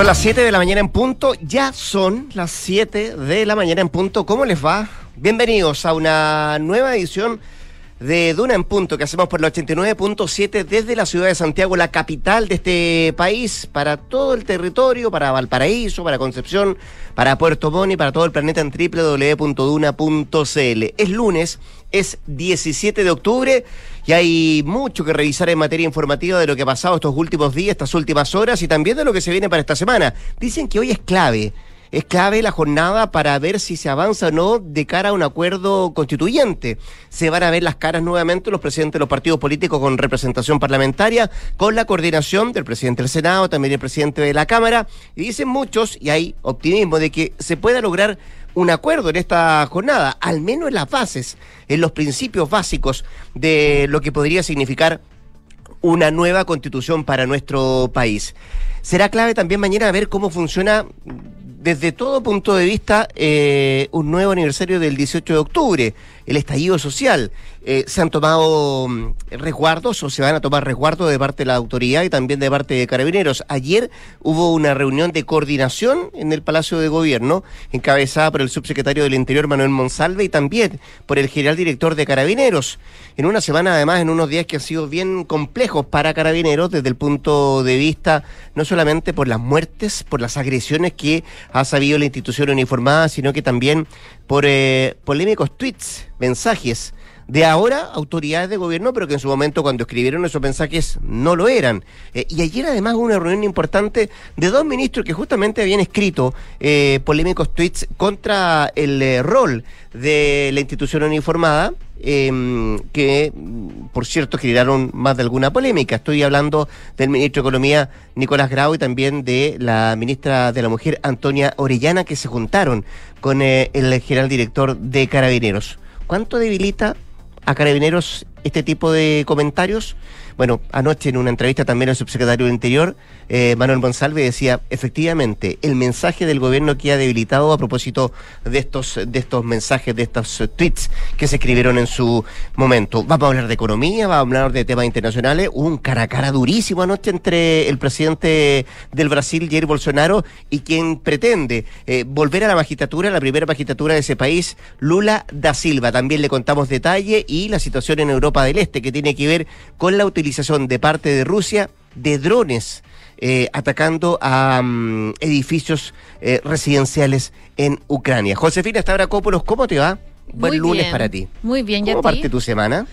Son las 7 de la mañana en punto, ya son las 7 de la mañana en punto. ¿Cómo les va? Bienvenidos a una nueva edición de Duna en Punto que hacemos por la 89.7 desde la ciudad de Santiago, la capital de este país, para todo el territorio, para Valparaíso, para Concepción, para Puerto Montt y para todo el planeta en www.duna.cl. Es lunes, es 17 de octubre y hay mucho que revisar en materia informativa de lo que ha pasado estos últimos días, estas últimas horas y también de lo que se viene para esta semana. Dicen que hoy es clave es clave la jornada para ver si se avanza o no de cara a un acuerdo constituyente. Se van a ver las caras nuevamente los presidentes de los partidos políticos con representación parlamentaria, con la coordinación del presidente del Senado, también el presidente de la Cámara, y dicen muchos, y hay optimismo, de que se pueda lograr un acuerdo en esta jornada, al menos en las bases, en los principios básicos de lo que podría significar una nueva constitución para nuestro país. Será clave también mañana ver cómo funciona desde todo punto de vista eh, un nuevo aniversario del 18 de octubre, el estallido social. Eh, se han tomado mm, resguardos o se van a tomar resguardos de parte de la autoridad y también de parte de carabineros. Ayer hubo una reunión de coordinación en el Palacio de Gobierno, encabezada por el subsecretario del Interior Manuel Monsalve y también por el general director de carabineros. En una semana, además, en unos días que han sido bien complejos para carabineros desde el punto de vista no solamente por las muertes, por las agresiones que ha sabido la institución uniformada, sino que también por eh, polémicos tweets, mensajes de ahora autoridades de gobierno, pero que en su momento cuando escribieron esos mensajes no lo eran. Eh, y ayer además hubo una reunión importante de dos ministros que justamente habían escrito eh, polémicos tweets contra el eh, rol de la institución uniformada. Em, que por cierto generaron más de alguna polémica. Estoy hablando del ministro de Economía Nicolás Grau y también de la ministra de la Mujer Antonia Orellana que se juntaron con el general director de Carabineros. ¿Cuánto debilita a Carabineros este tipo de comentarios. Bueno, anoche en una entrevista también el subsecretario del Interior, eh, Manuel Monsalve, decía, efectivamente, el mensaje del gobierno queda debilitado a propósito de estos, de estos mensajes, de estos tweets que se escribieron en su momento. Vamos a hablar de economía, vamos a hablar de temas internacionales. Hubo un cara a cara durísimo anoche entre el presidente del Brasil, Jair Bolsonaro, y quien pretende eh, volver a la magistratura, la primera magistratura de ese país, Lula da Silva. También le contamos detalle y la situación en Europa Europa del Este, que tiene que ver con la utilización de parte de Rusia de drones eh, atacando a mm, edificios eh, residenciales en Ucrania. Josefina Stavrakopoulos, ¿cómo te va? Buen lunes para ti. Muy bien, ¿Cómo parte tu semana?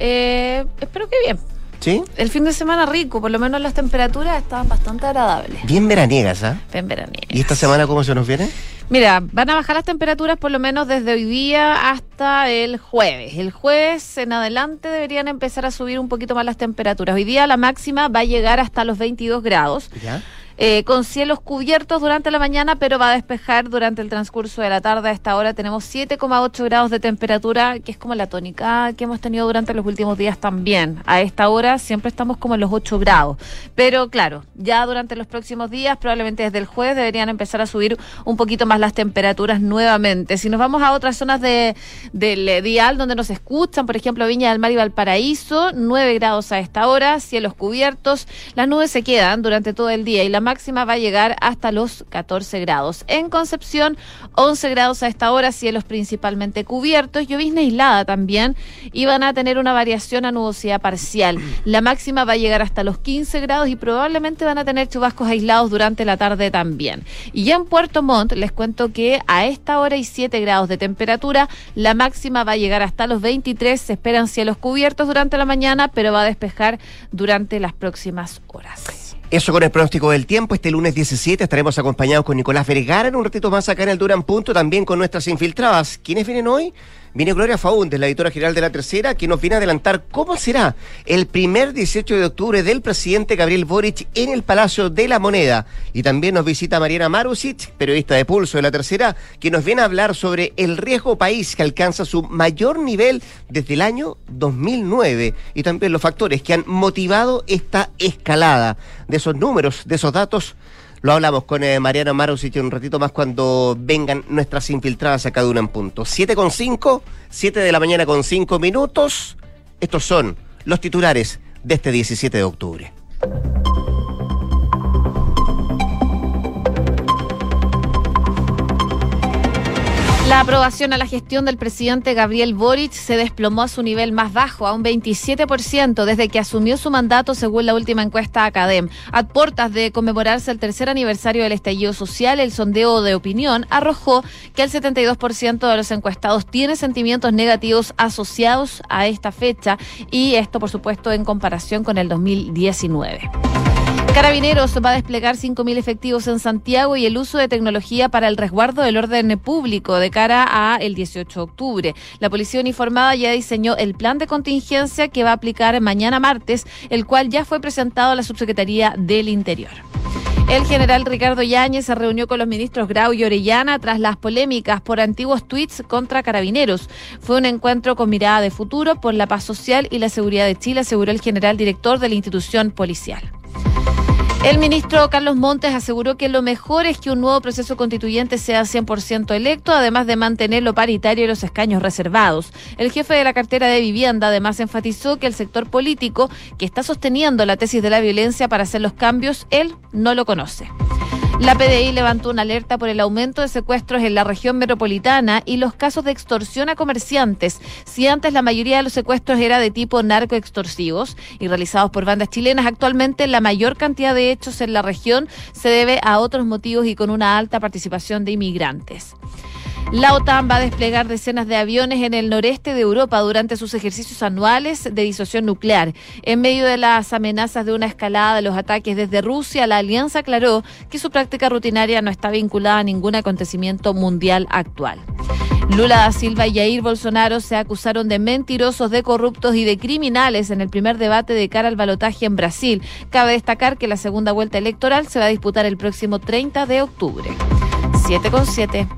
Eh, espero que bien. ¿Sí? El fin de semana rico, por lo menos las temperaturas estaban bastante agradables. Bien veraniegas, ¿ah? Bien veraniegas. ¿Y esta semana cómo se nos viene? Mira, van a bajar las temperaturas por lo menos desde hoy día hasta el jueves. El jueves en adelante deberían empezar a subir un poquito más las temperaturas. Hoy día la máxima va a llegar hasta los 22 grados. ¿Ya? Eh, con cielos cubiertos durante la mañana, pero va a despejar durante el transcurso de la tarde. A esta hora tenemos 7,8 grados de temperatura, que es como la tónica que hemos tenido durante los últimos días también. A esta hora siempre estamos como en los 8 grados. Pero claro, ya durante los próximos días, probablemente desde el jueves, deberían empezar a subir un poquito más las temperaturas nuevamente. Si nos vamos a otras zonas de, del dial donde nos escuchan, por ejemplo, Viña del Mar y Valparaíso, 9 grados a esta hora, cielos cubiertos. Las nubes se quedan durante todo el día y la máxima va a llegar hasta los 14 grados. En Concepción, 11 grados a esta hora, cielos principalmente cubiertos, llovizna aislada también y van a tener una variación a nubosidad parcial. La máxima va a llegar hasta los 15 grados y probablemente van a tener chubascos aislados durante la tarde también. Y en Puerto Montt les cuento que a esta hora hay 7 grados de temperatura, la máxima va a llegar hasta los 23, se esperan cielos cubiertos durante la mañana, pero va a despejar durante las próximas horas. Eso con el pronóstico del tiempo. Este lunes 17 estaremos acompañados con Nicolás Vergara en un ratito más acá en el Duran Punto, también con nuestras infiltradas. ¿Quiénes vienen hoy? Viene Gloria Faúndez, la editora general de La Tercera, que nos viene a adelantar cómo será el primer 18 de octubre del presidente Gabriel Boric en el Palacio de la Moneda. Y también nos visita Mariana Marusic, periodista de Pulso de La Tercera, que nos viene a hablar sobre el riesgo país que alcanza su mayor nivel desde el año 2009 y también los factores que han motivado esta escalada de esos números, de esos datos lo hablamos con eh, Mariano Marusic un ratito más cuando vengan nuestras infiltradas a cada una en punto. 7 con 5, 7 de la mañana con 5 minutos. Estos son los titulares de este 17 de octubre. La aprobación a la gestión del presidente Gabriel Boric se desplomó a su nivel más bajo, a un 27%, desde que asumió su mandato según la última encuesta Academ. A puertas de conmemorarse el tercer aniversario del estallido social, el sondeo de opinión arrojó que el 72% de los encuestados tiene sentimientos negativos asociados a esta fecha y esto, por supuesto, en comparación con el 2019. Carabineros va a desplegar 5.000 efectivos en Santiago y el uso de tecnología para el resguardo del orden público de cara a el 18 de octubre. La policía uniformada ya diseñó el plan de contingencia que va a aplicar mañana martes, el cual ya fue presentado a la Subsecretaría del Interior. El general Ricardo Yáñez se reunió con los ministros Grau y Orellana tras las polémicas por antiguos tweets contra carabineros. Fue un encuentro con mirada de futuro por la paz social y la seguridad de Chile, aseguró el general director de la institución policial. El ministro Carlos Montes aseguró que lo mejor es que un nuevo proceso constituyente sea 100% electo, además de mantener lo paritario y los escaños reservados. El jefe de la cartera de vivienda además enfatizó que el sector político que está sosteniendo la tesis de la violencia para hacer los cambios, él no lo conoce. La PDI levantó una alerta por el aumento de secuestros en la región metropolitana y los casos de extorsión a comerciantes. Si antes la mayoría de los secuestros era de tipo narcoextorsivos y realizados por bandas chilenas, actualmente la mayor cantidad de hechos en la región se debe a otros motivos y con una alta participación de inmigrantes. La OTAN va a desplegar decenas de aviones en el noreste de Europa durante sus ejercicios anuales de disuasión nuclear. En medio de las amenazas de una escalada de los ataques desde Rusia, la alianza aclaró que su práctica rutinaria no está vinculada a ningún acontecimiento mundial actual. Lula da Silva y Jair Bolsonaro se acusaron de mentirosos, de corruptos y de criminales en el primer debate de cara al balotaje en Brasil. Cabe destacar que la segunda vuelta electoral se va a disputar el próximo 30 de octubre. 7 con 7.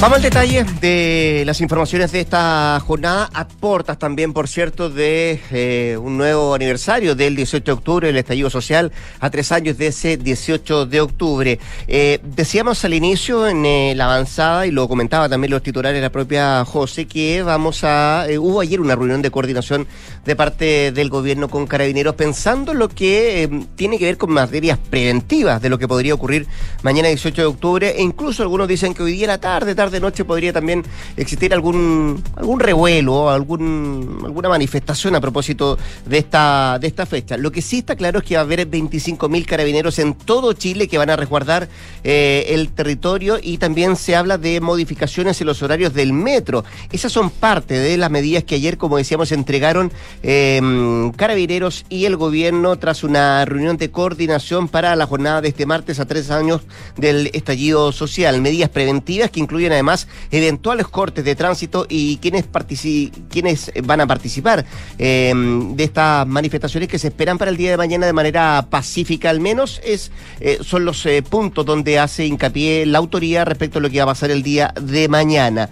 Vamos al detalle de las informaciones de esta jornada. Aportas también, por cierto, de eh, un nuevo aniversario del 18 de octubre, el estallido social, a tres años de ese 18 de octubre. Eh, decíamos al inicio en eh, la avanzada, y lo comentaba también los titulares la propia José, que vamos a. hubo ayer una reunión de coordinación de parte del gobierno con carabineros, pensando en lo que tiene que ver con materias preventivas de lo que podría ocurrir mañana 18 de octubre, e incluso algunos dicen que hoy día la tarde, tarde de noche podría también existir algún algún revuelo, algún, alguna manifestación a propósito de esta, de esta fecha. Lo que sí está claro es que va a haber 25.000 carabineros en todo Chile que van a resguardar eh, el territorio y también se habla de modificaciones en los horarios del metro. Esas son parte de las medidas que ayer, como decíamos, entregaron em, carabineros y el gobierno tras una reunión de coordinación para la jornada de este martes a tres años del estallido social. Medidas preventivas que incluyen además eventuales cortes de tránsito y quienes, quienes van a participar eh, de estas manifestaciones que se esperan para el día de mañana de manera pacífica al menos es eh, son los eh, puntos donde hace hincapié la autoría respecto a lo que va a pasar el día de mañana.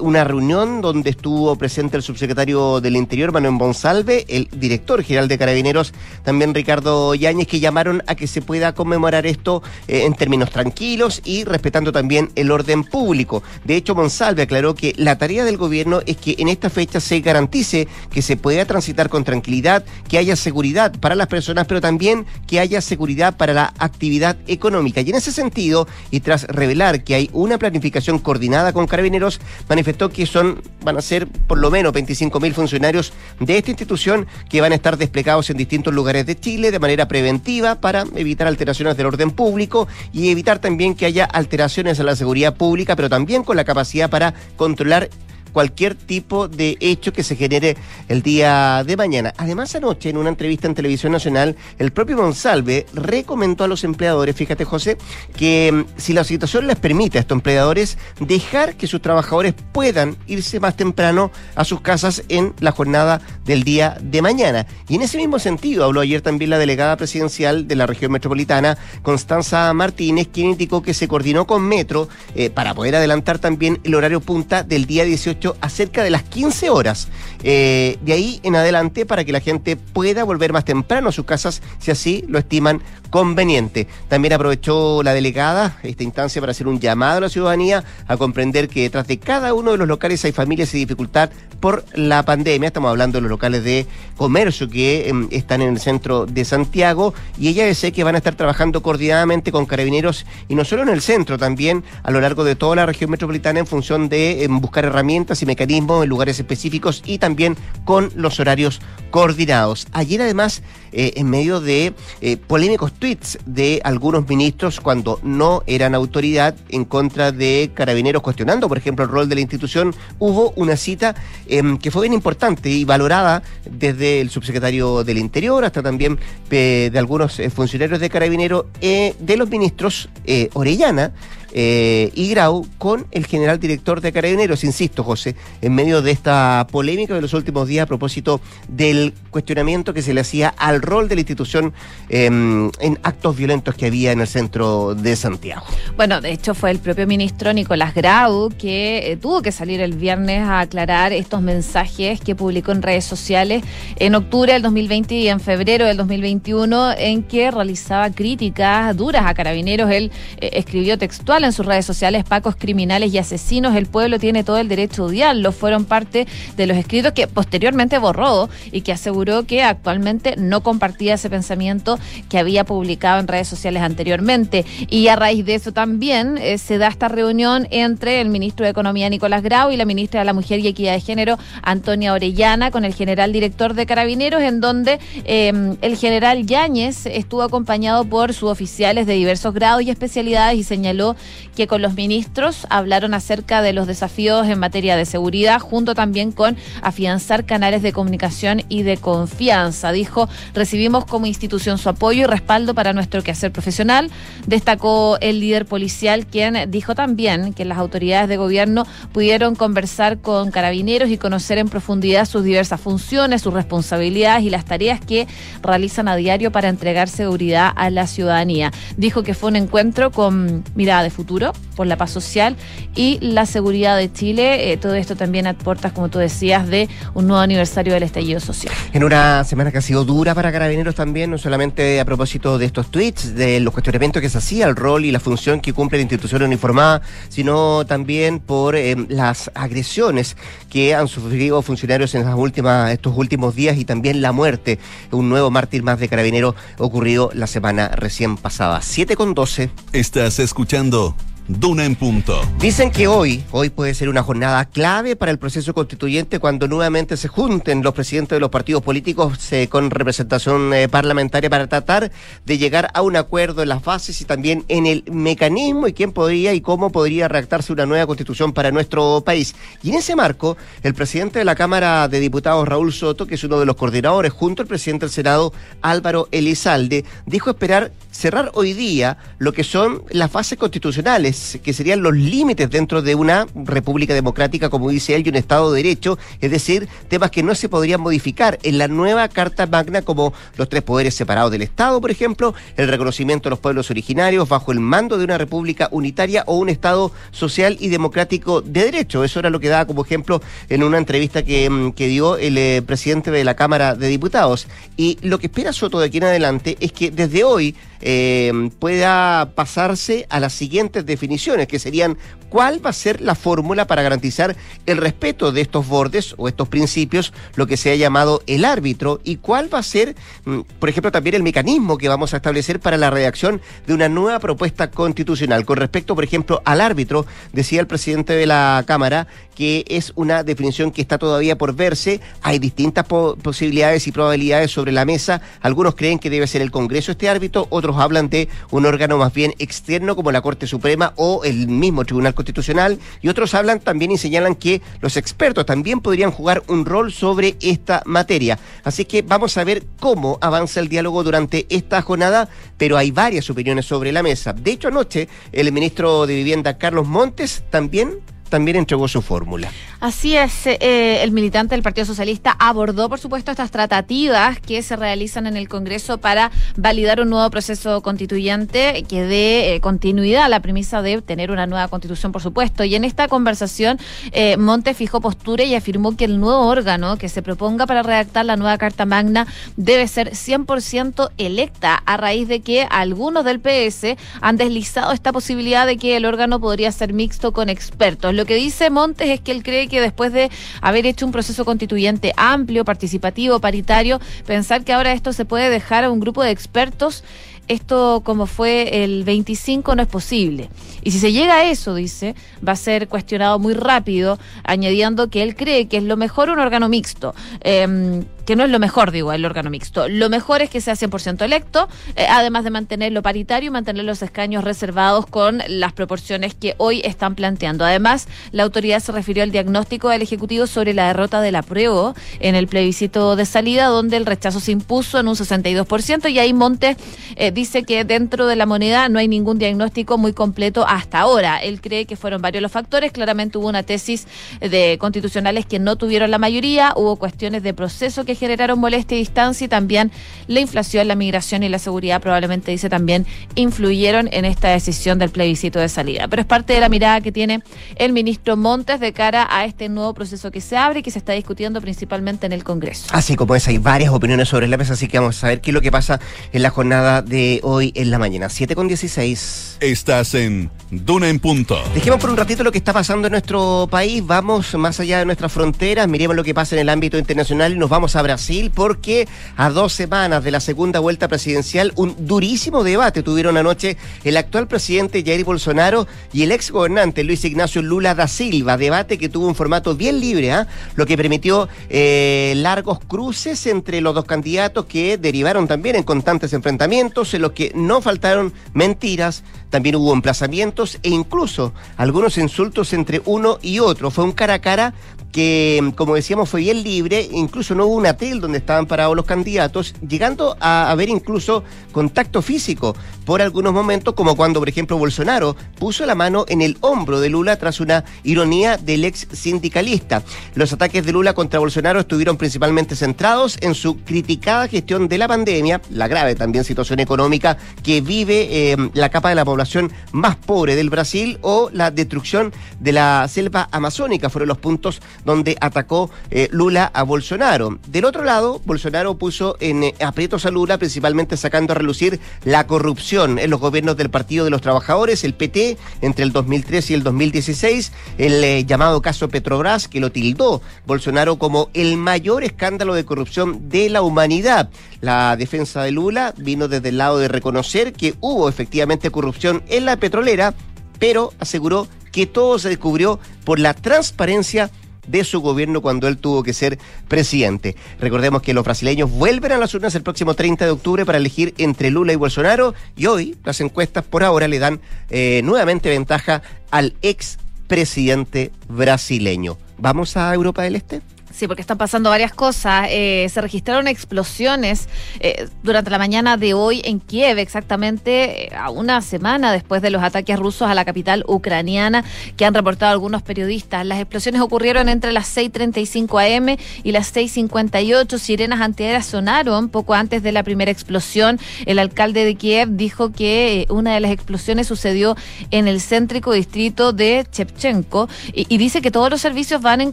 una reunión donde estuvo presente el subsecretario del Interior, Manuel Bonsalve, el director general de Carabineros, también Ricardo Yáñez, que llamaron a que se pueda conmemorar esto en términos tranquilos y respetando también el orden público. De hecho, Monsalve aclaró que la tarea del gobierno es que en esta fecha se garantice que se pueda transitar con tranquilidad, que haya seguridad para las personas, pero también que haya seguridad para la actividad económica. Y en ese sentido, y tras revelar que hay una planificación coordinada con carabineros, manifestó que son, van a ser por lo menos 25 mil funcionarios de esta institución que van a estar desplegados en distintos lugares de Chile de manera preventiva para evitar alteraciones del orden público y evitar también que haya alteraciones a la seguridad pública, pero también con la capacidad para controlar cualquier tipo de hecho que se genere el día de mañana. Además, anoche, en una entrevista en Televisión Nacional, el propio Monsalve recomendó a los empleadores, fíjate José, que mm, si la situación les permite a estos empleadores dejar que sus trabajadores puedan irse más temprano a sus casas en la jornada del día de mañana. Y en ese mismo sentido habló ayer también la delegada presidencial de la región metropolitana, Constanza Martínez, quien indicó que se coordinó con Metro eh, para poder adelantar también el horario punta del día 18 derecho a cerca de las 15 horas. Eh, de ahí en adelante para que la gente pueda volver más temprano a sus casas si así lo estiman conveniente. También aprovechó la delegada esta instancia para hacer un llamado a la ciudadanía a comprender que detrás de cada uno de los locales hay familias y dificultad por la pandemia. Estamos hablando de los locales de comercio que em, están en el centro de Santiago y ella dice que van a estar trabajando coordinadamente con carabineros y no solo en el centro, también a lo largo de toda la región metropolitana en función de em, buscar herramientas y mecanismos en lugares específicos y también con los horarios coordinados. Ayer además, eh, en medio de eh, polémicos tweets de algunos ministros cuando no eran autoridad en contra de carabineros cuestionando, por ejemplo, el rol de la institución, hubo una cita em, que fue bien importante y valorada desde el subsecretario del Interior hasta también eh, de algunos funcionarios de carabineros de los ministros Orellana eh, y Grau con el general director de Carabineros, insisto, José, en medio de esta polémica de los últimos días a propósito del cuestionamiento que se le hacía al rol de la institución em, en actos violentos que había en el centro de Santiago. Bueno, de hecho fue el propio ministro Nicolás Grau que eh, tuvo que salir el viernes a aclarar estos mensajes que publicó en redes sociales en octubre del 2020 y en febrero del 2021 en que realizaba críticas duras a carabineros. Él eh, escribió textual en sus redes sociales, Pacos criminales y asesinos, el pueblo tiene todo el derecho a odiarlo. Fueron parte de los escritos que posteriormente borró y que aseguró que actualmente no compartía ese pensamiento que había publicado en redes sociales anteriormente. Y a raíz de eso también eh, se da esta reunión entre el ministro de Economía Nicolás Grau y la ministra de la Mujer y Equidad de Género Antonia Orellana con el general director de Carabineros, en donde em, el general Yáñez estuvo acompañado por suboficiales de diversos grados y especialidades y señaló que con los ministros hablaron acerca de los desafíos en materia de seguridad, junto también con afianzar canales de comunicación y de confianza. Dijo, recibimos como institución su apoyo y respaldo para nuestro quehacer profesional. Destacó el líder policial, quien dijo también que las autoridades de gobierno pudieron conversar con carabineros y conocer en profundidad sus diversas funciones, sus responsabilidades y las tareas que realizan a diario para entregar seguridad a la ciudadanía. Dijo que fue un encuentro con mirada de futuro por la paz social y la seguridad de Chile. Eh, todo esto también a puertas, como tú decías, de un nuevo aniversario del estallido social. En una semana que ha sido dura para carabineros también, no solamente a propósito de estos tweets, de los cuestionamientos que se hacía, el rol y la función que cumple la institución uniformada, sino también por eh, las agresiones que han sufrido funcionarios en las últimas, estos últimos días y también la muerte, un nuevo mártir más de carabineros ocurrido la semana recién pasada. 7 con 12. Estás escuchando Duna en punto. Dicen que hoy, hoy puede ser una jornada clave para el proceso constituyente cuando nuevamente se junten los presidentes de los partidos políticos con representación eh, parlamentaria para tratar de llegar a un acuerdo en las bases y también en el mecanismo y quién podría y cómo podría redactarse una nueva constitución para nuestro país. Y en ese marco, el presidente de la Cámara de Diputados, Raúl Soto, que es uno de los coordinadores, junto al presidente del Senado, Álvaro Elizalde, dijo esperar cerrar hoy día lo que son las bases constitucionales, que serían los límites dentro de una república democrática, como dice él, y un Estado de Derecho, es decir, temas que no se podrían modificar en la nueva Carta Magna, como los tres poderes separados del Estado, por ejemplo, el reconocimiento de los pueblos originarios bajo el mando de una república unitaria o un Estado social y democrático de derecho. Eso era lo que daba como ejemplo en una entrevista que, mm, dio el eh, presidente de la Cámara de Diputados. Y lo que espera Soto de aquí en adelante es que desde hoy eh, pueda pasarse a las siguientes definiciones, que serían cuál va a ser la fórmula para garantizar el respeto de estos bordes o estos principios, lo que se ha llamado el árbitro, y cuál va a ser, mm, por ejemplo, también el mecanismo que vamos a establecer para la redacción de una nueva propuesta constitucional. Con respecto, por ejemplo, al árbitro, decía el presidente de la Cámara que es una definición que está todavía por verse. Hay distintas posibilidades y probabilidades sobre la mesa. Algunos creen que debe ser el Congreso este árbitro, otros hablan de un órgano más bien externo como la Corte Suprema o el mismo Tribunal Constitucional y otros hablan también y señalan que los expertos también podrían jugar un rol sobre esta materia. Así que vamos a ver cómo avanza el diálogo durante esta jornada, pero hay varias opiniones sobre la mesa. De hecho, anoche el ministro de Vivienda, Carlos Montes, también también entregó su fórmula. Así es, eh, el militante del Partido Socialista abordó, por supuesto, estas tratativas que se realizan en el Congreso para validar un nuevo proceso constituyente que dé eh, continuidad a la premisa de tener una nueva constitución, por supuesto. Y en esta conversación, eh, Monte fijó postura y afirmó que el nuevo órgano que se proponga para redactar la nueva Carta Magna debe ser 100% electa, a raíz de que algunos del PS han deslizado esta posibilidad de que el órgano podría ser mixto con expertos. Lo que dice Montes es que él cree que después de haber hecho un proceso constituyente amplio, participativo, paritario, pensar que ahora esto se puede dejar a un grupo de expertos esto como fue el 25 no es posible. Y si se llega a eso, dice, va a ser cuestionado muy rápido, añadiendo que él cree que es lo mejor un órgano mixto. Eh, que no es lo mejor, digo, el órgano mixto. Lo mejor es que sea 100% electo, eh, además de mantenerlo paritario y mantener los escaños reservados con las proporciones que hoy están planteando. Además, la autoridad se refirió al diagnóstico del Ejecutivo sobre la derrota del apruebo en el plebiscito de salida, donde el rechazo se impuso en un 62%, y ahí Montes eh, dice que dentro de la moneda no hay ningún diagnóstico muy completo hasta ahora. Él cree que fueron varios los factores, claramente hubo una tesis de constitucionales que no tuvieron la mayoría, hubo cuestiones de proceso que generaron molestia y distancia y también la inflación, la migración y la seguridad probablemente dice también influyeron en esta decisión del plebiscito de salida. Pero es parte de la mirada que tiene el ministro Montes de cara a este nuevo proceso que se abre y que se está discutiendo principalmente en el Congreso. Así como es, hay varias opiniones sobre la mesa, así que vamos a ver qué es lo que pasa en la jornada de hoy en la mañana. 7 con 16. Estás en Duna en Punto. Dejemos por un ratito lo que está pasando en nuestro país, vamos más allá de nuestras fronteras, miremos lo que pasa en el ámbito internacional y nos vamos a Brasil porque a dos semanas de la segunda vuelta presidencial un durísimo debate tuvieron anoche el actual presidente Jair Bolsonaro y el ex gobernante Luis Ignacio Lula da Silva, debate que tuvo un formato bien libre, ¿ah? lo que permitió eh, largos cruces entre los dos candidatos que derivaron también en constantes enfrentamientos, en los que no faltaron mentiras, también hubo emplazamientos e incluso algunos insultos entre uno y otro. Fue un cara a cara que, como decíamos, fue bien libre, incluso no hubo un atel donde estaban parados los candidatos, llegando a haber incluso contacto físico por algunos momentos, como cuando, por ejemplo, Bolsonaro puso la mano en el hombro de Lula tras una ironía del ex sindicalista. Los ataques de Lula contra Bolsonaro estuvieron principalmente centrados en su criticada gestión de la pandemia, la grave también situación económica que vive eh, la capa de la población más pobre del Brasil o la destrucción de la selva amazónica, fueron los puntos donde atacó eh, Lula a Bolsonaro. Del otro lado, Bolsonaro puso en eh, aprietos a Lula, principalmente sacando a relucir la corrupción en los gobiernos del Partido de los Trabajadores, el PT, entre el 2003 y el 2016, el eh, llamado caso Petrobras, que lo tildó Bolsonaro como el mayor escándalo de corrupción de la humanidad. La defensa de Lula vino desde el lado de reconocer que hubo efectivamente corrupción en la petrolera, pero aseguró que todo se descubrió por la transparencia de su gobierno cuando él tuvo que ser presidente. Recordemos que los brasileños vuelven a las urnas el próximo 30 de octubre para elegir entre Lula y Bolsonaro y hoy las encuestas por ahora le dan eh, nuevamente ventaja al ex presidente brasileño. ¿Vamos a Europa del Este? Sí, porque están pasando varias cosas. Eh, se registraron explosiones eh, durante la mañana de hoy en Kiev, exactamente eh, a una semana después de los ataques rusos a la capital ucraniana que han reportado algunos periodistas. Las explosiones ocurrieron entre las 6.35 am y las 6.58. Sirenas antiaéreas sonaron poco antes de la primera explosión. El alcalde de Kiev dijo que una de las explosiones sucedió en el céntrico distrito de Chepchenko y dice que todos los servicios van en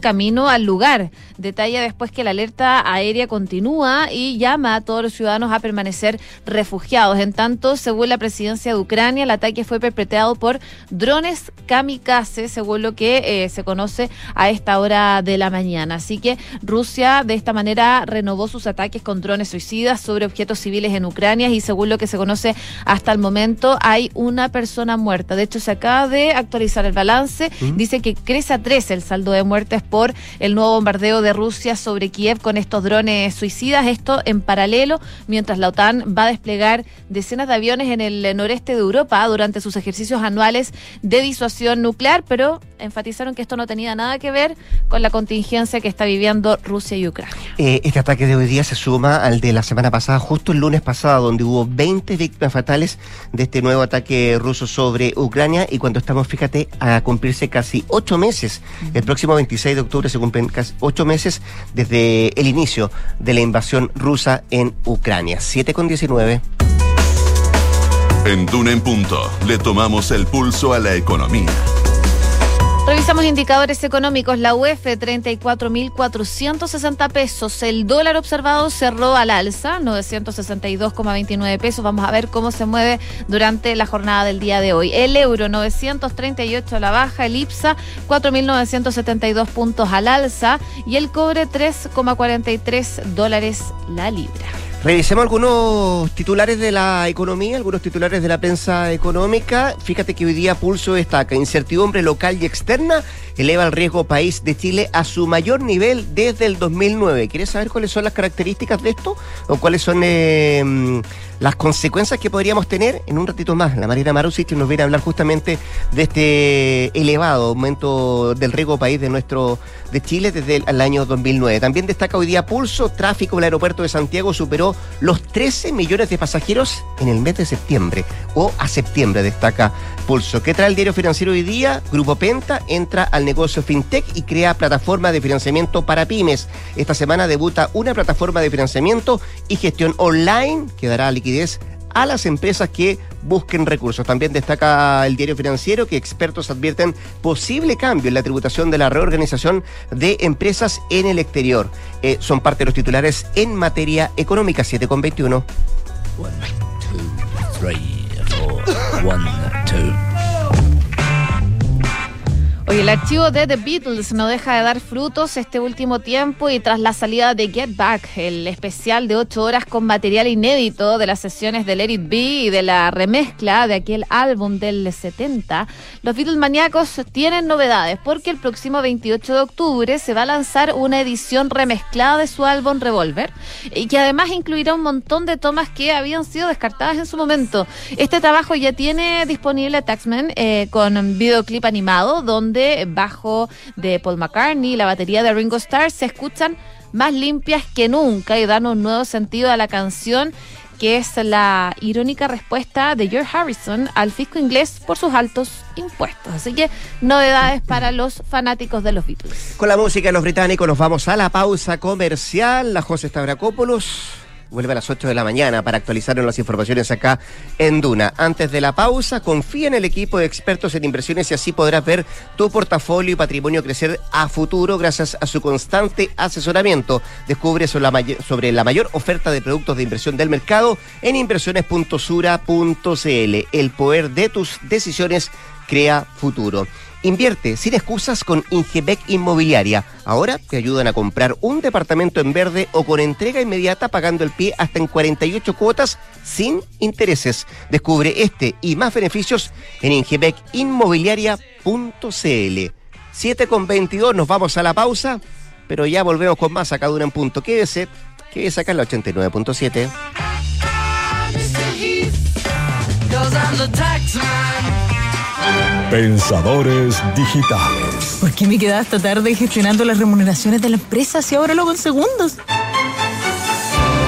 camino al lugar. Detalla después que la alerta aérea continúa y llama a todos los ciudadanos a permanecer refugiados. En tanto, según la presidencia de Ucrania, el ataque fue perpetrado por drones kamikaze, según lo que eh, se conoce a esta hora de la mañana. Así que Rusia de esta manera renovó sus ataques con drones suicidas sobre objetos civiles en Ucrania y según lo que se conoce hasta el momento hay una persona muerta. De hecho, se acaba de actualizar el balance. Dice que crece a tres el saldo de muertes por el nuevo bombardeo de Rusia sobre Kiev con estos drones suicidas. Esto en paralelo, mientras la OTAN va a desplegar decenas de aviones en el noreste de Europa durante sus ejercicios anuales de disuasión nuclear, pero enfatizaron que esto no tenía nada que ver con la contingencia que está viviendo Rusia y Ucrania. Eh, este ataque de hoy día se suma al de la semana pasada, justo el lunes pasado, donde hubo 20 víctimas fatales de este nuevo ataque ruso sobre Ucrania y cuando estamos, fíjate, a cumplirse casi ocho meses. El próximo 26 de octubre se cumplen casi ocho meses desde el inicio de la invasión rusa en Ucrania. 7 con 19. En Duna en Punto le tomamos el pulso a la economía. Revisamos indicadores económicos. La UEF 34.460 pesos. El dólar observado cerró al alza, 962,29 pesos. Vamos a ver cómo se mueve durante la jornada del día de hoy. El euro 938 a la baja, el IPSA 4.972 puntos al alza y el cobre 3,43 dólares la libra. Revisemos algunos titulares de la economía, algunos titulares de la prensa económica. Fíjate que hoy día Pulso destaca incertidumbre local y externa eleva el riesgo país de Chile a su mayor nivel desde el 2009. ¿Quieres saber cuáles son las características de esto o cuáles son eh, las consecuencias que podríamos tener? En un ratito más, la Marina Marusic nos viene a hablar justamente de este elevado aumento del riesgo país de nuestro de Chile desde el, el año 2009. También destaca hoy día Pulso, tráfico en el aeropuerto de Santiago superó los 13 millones de pasajeros en el mes de septiembre o a septiembre, destaca Pulso. ¿Qué trae el diario financiero hoy día? Grupo Penta entra al negocio FinTech y crea plataforma de financiamiento para pymes. Esta semana debuta una plataforma de financiamiento y gestión online que dará liquidez a las empresas que busquen recursos. También destaca el diario financiero que expertos advierten posible cambio en la tributación de la reorganización de empresas en el exterior. Eh, son parte de los titulares en materia económica 7,21. One, two, three, four. One, two. Oye, el archivo de The Beatles no deja de dar frutos este último tiempo y tras la salida de Get Back, el especial de ocho horas con material inédito de las sesiones de Let It y de la remezcla de aquel álbum del 70, los Beatles maníacos tienen novedades porque el próximo 28 de octubre se va a lanzar una edición remezclada de su álbum Revolver y que además incluirá un montón de tomas que habían sido descartadas en su momento. Este trabajo ya tiene disponible Taxman eh, con videoclip animado donde bajo de Paul McCartney y la batería de Ringo Starr se escuchan más limpias que nunca y dan un nuevo sentido a la canción que es la irónica respuesta de George Harrison al fisco inglés por sus altos impuestos. Así que novedades para los fanáticos de los Beatles. Con la música de los británicos nos vamos a la pausa comercial. La José Stavrakopoulos vuelve a las 8 de la mañana para actualizarnos las informaciones acá en Duna. Antes de la pausa, confía en el equipo de expertos en inversiones y así podrás ver tu portafolio y patrimonio crecer a futuro gracias a su constante asesoramiento. Descubre sobre la, sobre la mayor oferta de productos de inversión del mercado en inversiones.sura.cl. El poder de tus decisiones crea futuro. Invierte sin excusas con Ingebec Inmobiliaria. Ahora te ayudan a comprar un departamento en verde o con entrega inmediata pagando el pie hasta en 48 cuotas sin intereses. Descubre este y más beneficios en ingebecinmobiliaria.cl. 7 con 22, nos vamos a la pausa, pero ya volvemos con más acá de en punto. Quédese, quédese acá en la 89.7. Pensadores digitales. ¿Por qué me quedaba hasta tarde gestionando las remuneraciones de la empresa si ahora lo hago en segundos?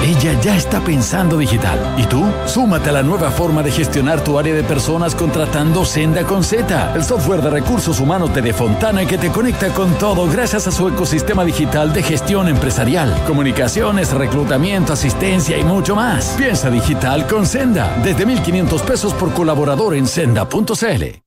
Ella ya está pensando digital. ¿Y tú? Súmate a la nueva forma de gestionar tu área de personas contratando Senda con Z, el software de recursos humanos de Fontana que te conecta con todo gracias a su ecosistema digital de gestión empresarial, comunicaciones, reclutamiento, asistencia y mucho más. Piensa digital con Senda, desde 1.500 pesos por colaborador en senda.cl.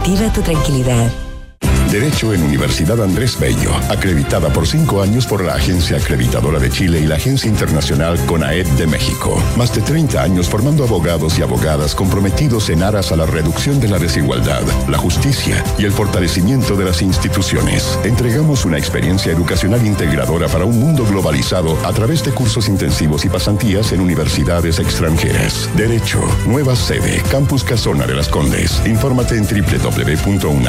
tu tranquilidad. Derecho en Universidad Andrés Bello, acreditada por cinco años por la Agencia Acreditadora de Chile y la Agencia Internacional CONAED de México. Más de 30 años formando abogados y abogadas comprometidos en aras a la reducción de la desigualdad, la justicia y el fortalecimiento de las instituciones. Entregamos una experiencia educacional integradora para un mundo globalizado a través de cursos intensivos y pasantías en universidades extranjeras. Derecho, nueva sede, Campus Casona de las Condes. Infórmate en www.unav.cl.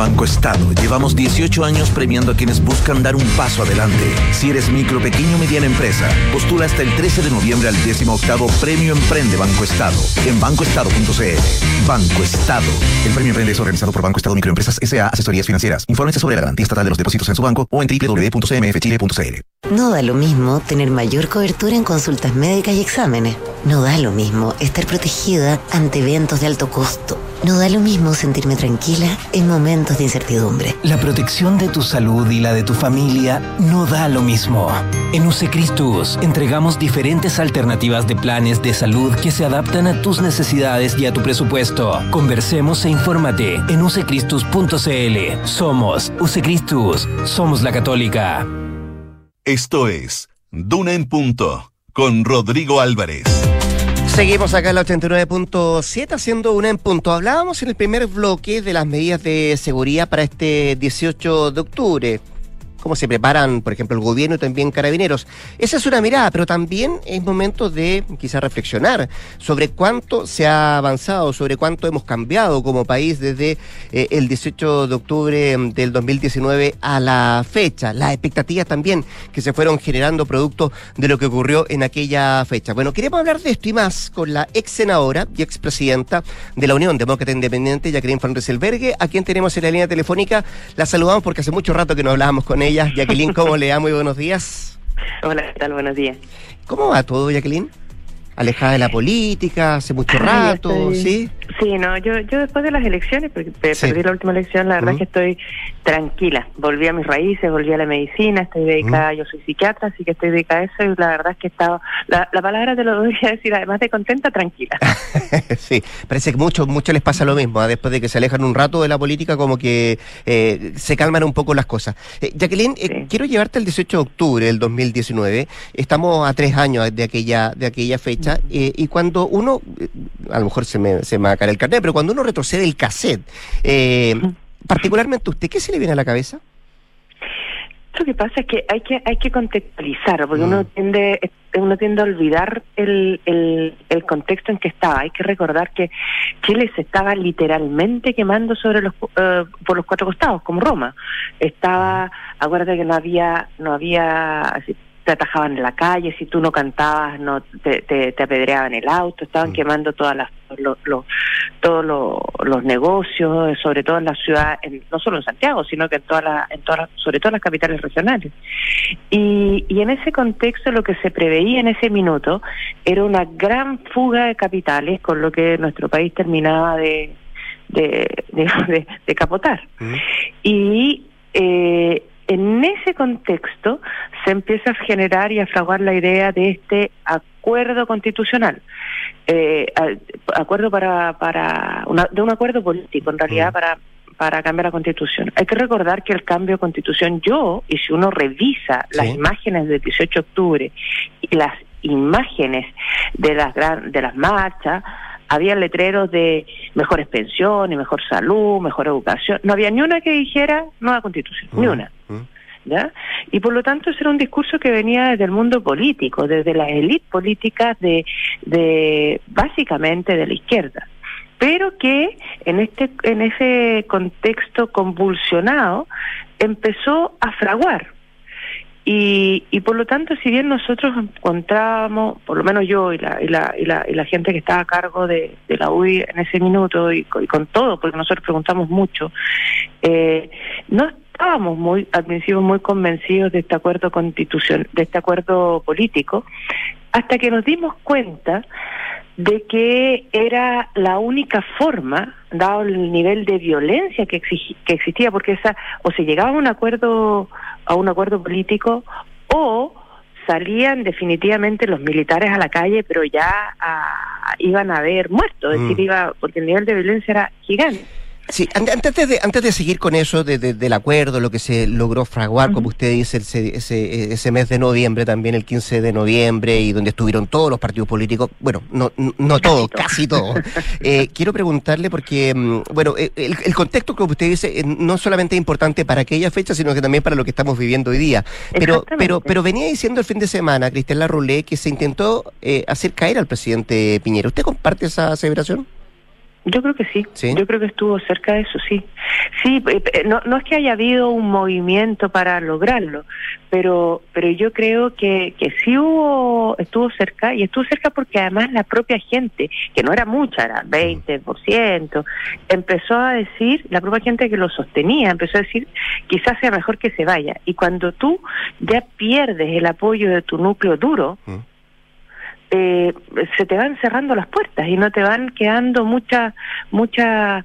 Banco Estado llevamos 18 años premiando a quienes buscan dar un paso adelante. Si eres micro, pequeño o mediana empresa, postula hasta el 13 de noviembre al 18 Premio Emprende Banco Estado en bancoestado.cl. Banco Estado. El Premio Emprende es organizado por Banco Estado Microempresas S.A. Asesorías Financieras. Infórmense sobre la garantía estatal de los depósitos en su banco o en www.cmfchile.cl. No da lo mismo tener mayor cobertura en consultas médicas y exámenes. No da lo mismo estar protegida ante eventos de alto costo. No da lo mismo sentirme tranquila en momentos de incertidumbre. La protección de tu salud y la de tu familia no da lo mismo. En Usecristus entregamos diferentes alternativas de planes de salud que se adaptan a tus necesidades y a tu presupuesto. Conversemos e infórmate en usecristus.cl. Somos Usecristus. Somos la católica. Esto es Duna en Punto con Rodrigo Álvarez. Seguimos acá en la 89.7 haciendo una en punto. Hablábamos en el primer bloque de las medidas de seguridad para este 18 de octubre cómo se preparan, por ejemplo, el gobierno y también carabineros. Esa es una mirada, pero también es momento de quizás reflexionar sobre cuánto se ha avanzado, sobre cuánto hemos cambiado como país desde eh, el 18 de octubre del 2019 a la fecha, las expectativas también que se fueron generando producto de lo que ocurrió en aquella fecha. Bueno, queremos hablar de esto y más con la ex senadora y expresidenta de la Unión Demócrata Independiente, Jacqueline Fernández Elbergue, a quien tenemos en la línea telefónica. La saludamos porque hace mucho rato que no hablábamos con ella Jacqueline, ¿cómo le da? Muy buenos días. Hola, ¿qué tal? Buenos días. ¿Cómo va todo, Jacqueline? Alejada de la política, hace mucho rato, ¿sí? Sí, no, yo, yo después de las elecciones, porque perdí la última elección, la verdad es que estoy tranquila. Volví a mis raíces, volví a la medicina, estoy dedicada, yo soy psiquiatra, así que estoy dedicada a eso y la verdad es que he estado, la, la palabra te lo voy a decir, además de contenta, tranquila. sí, parece que mucho, mucho les pasa lo mismo, ¿ah? después de que se alejan un rato de la política, como que eh, se calman un poco las cosas. Eh, Jacqueline, eh, quiero llevarte el 18 de octubre del 2019, estamos a tres años de aquella, de aquella fecha, y cuando uno, a lo mejor se me, se me va a caer el carnet, pero cuando uno retrocede el cassette, particularmente usted, ¿qué se le viene a la cabeza? Lo que pasa es que hay que hay que contextualizar, porque uno tiende uno tiende a olvidar el, el, el, contexto en que estaba. Hay que recordar que Chile se estaba literalmente quemando sobre los por los cuatro costados, como Roma. Estaba, acuérdate que no había no había te atajaban en la calle, si tú no cantabas, no te, te, apedreaban el auto, estaban quemando todas las todos los negocios, sobre todo en la ciudad, no solo en Santiago, sino que en todas las, en todas sobre todo en las capitales regionales. Y, y en ese contexto lo que se preveía en ese minuto era una gran fuga de capitales, con lo que nuestro país terminaba de de, de, de, capotar. Y eh, en ese contexto se empieza a generar y a fraguar la idea de este acuerdo constitucional, eh, acuerdo para, para de un acuerdo político, en realidad para para cambiar la constitución. Hay que recordar que el cambio de constitución, yo, y si uno revisa las imágenes del 18 de octubre y las imágenes de las, de las marchas, había letreros de mejores pensiones, mejor salud, mejor educación. No había ni una que dijera nueva constitución, ni una. ¿Ya? Y por lo tanto ese era un discurso que venía desde el mundo político, desde las élites políticas de, de básicamente de la izquierda, pero que en este en ese contexto convulsionado empezó a fraguar y, y por lo tanto, si bien nosotros encontrábamos, por lo menos yo y la, y la, y la, y la gente que estaba a cargo de, de la UI en ese minuto y, con todo, porque nosotros preguntamos mucho, eh, no estábamos muy al principio muy convencidos de este acuerdo constitución, de este acuerdo político, hasta que nos dimos cuenta de que era la única forma, dado el nivel de violencia que, que existía, porque esa o se llegaba a un acuerdo a un acuerdo político o salían definitivamente los militares a la calle, pero ya ah, iban a haber muerto, es decir, mm. iba porque el nivel de violencia era gigante. Sí, an- antes de, antes de seguir con eso de- de- del acuerdo, lo que se logró fraguar, como usted dice, ese, ese, ese mes de noviembre, también el 15 de noviembre, y donde estuvieron todos los partidos políticos, bueno, no, no todos, casi todos. Eh, quiero preguntarle porque, mm, bueno, eh, el, el contexto, como usted dice, eh, no solamente es importante para aquella fecha, sino que también para lo que estamos viviendo hoy día. Pero, pero, pero venía diciendo el fin de semana, Cristian Larroulé, que se intentó eh, hacer caer al presidente Piñera. ¿Usted comparte esa aseveración? Yo creo que sí. Sí. Yo creo que estuvo cerca de eso, sí. Sí, eh, eh, no, no es que haya habido un movimiento para lograrlo, pero pero yo creo que, que sí hubo, estuvo cerca, y estuvo cerca porque además la propia gente, que no era mucha, era 20%, empezó a decir, la propia gente que lo sostenía, empezó a decir, quizás sea mejor que se vaya. Y cuando tú ya pierdes el apoyo de tu núcleo duro, eh, se te van cerrando las puertas y no te van quedando mucha mucha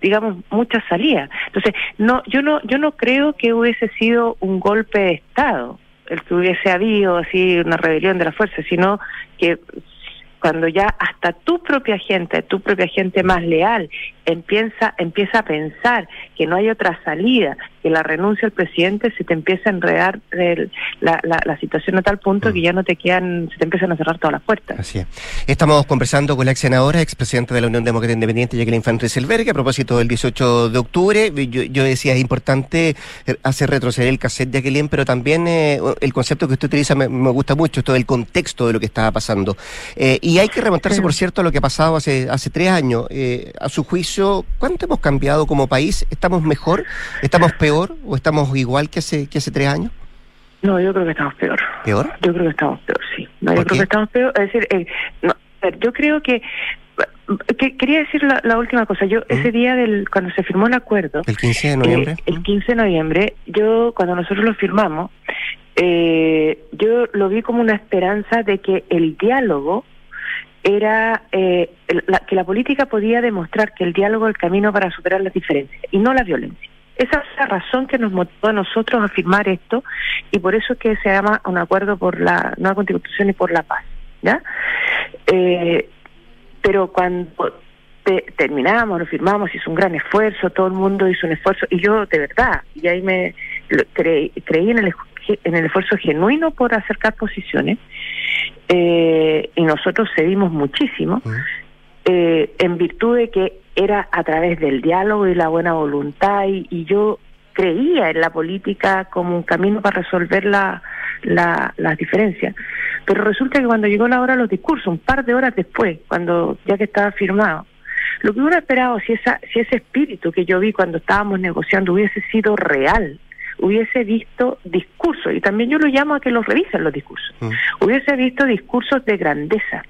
digamos mucha salida. Entonces no yo no yo no creo que hubiese sido un golpe de estado el que hubiese habido así una rebelión de la fuerza sino que cuando ya hasta tu propia gente, tu propia gente más leal, empieza, empieza a pensar que no hay otra salida, que la renuncia del presidente, se te empieza a enredar el- la, la, la situación a tal punto que ya no te quedan, se te empiezan a cerrar todas las puertas. Así es. Estamos conversando con la ex senadora, expresidenta de la Unión Demócrata Independiente, Jacqueline Van Rieselberg, a propósito del 18 de octubre. Yo, yo decía, es importante eh, hacer retroceder el cassette, Jacqueline, pero también eh, el concepto que usted utiliza me, me gusta mucho, esto del contexto de lo que estaba pasando. Eh, y hay que remontarse, por cierto, a lo que ha pasado hace, hace tres años. Eh, a su juicio, ¿cuánto hemos cambiado como país? ¿Estamos mejor? ¿Estamos peor? ¿O estamos igual que hace, que hace tres años? No, yo creo que estamos peor. ¿Peor? Yo creo que estamos peor, sí. No, yo ¿Por creo qué? que estamos peor. Es decir, eh, no, yo creo que, que- quería decir la, la última cosa. Yo ese día del cuando se firmó el acuerdo, ¿El 15 de noviembre? eh, el 15 de noviembre, yo cuando nosotros lo firmamos, eh, yo lo vi como una esperanza de que el diálogo era eh, la- que la política podía demostrar que el diálogo es el camino para superar las diferencias y no la violencia. Esa es la razón que nos motivó a nosotros a firmar esto y por eso es que se llama un acuerdo por la nueva constitución y por la paz, ¿ya? Eh, pero cuando te- terminamos, lo firmamos, hizo un gran esfuerzo, todo el mundo hizo un esfuerzo y yo de verdad, y ahí me creí, creí en el, en el esfuerzo genuino por acercar posiciones eh, y nosotros cedimos muchísimo eh, en virtud de que era a través del diálogo y la buena voluntad y, y yo creía en la política como un camino para resolver la, la- las diferencias. Pero resulta que cuando llegó la hora de los discursos, un par de horas después, cuando ya que estaba firmado, lo que hubiera esperado si, esa, si ese espíritu que yo vi cuando estábamos negociando hubiese sido real, hubiese visto discursos, y también yo lo llamo a que los revisen los discursos, hubiese visto discursos de grandeza.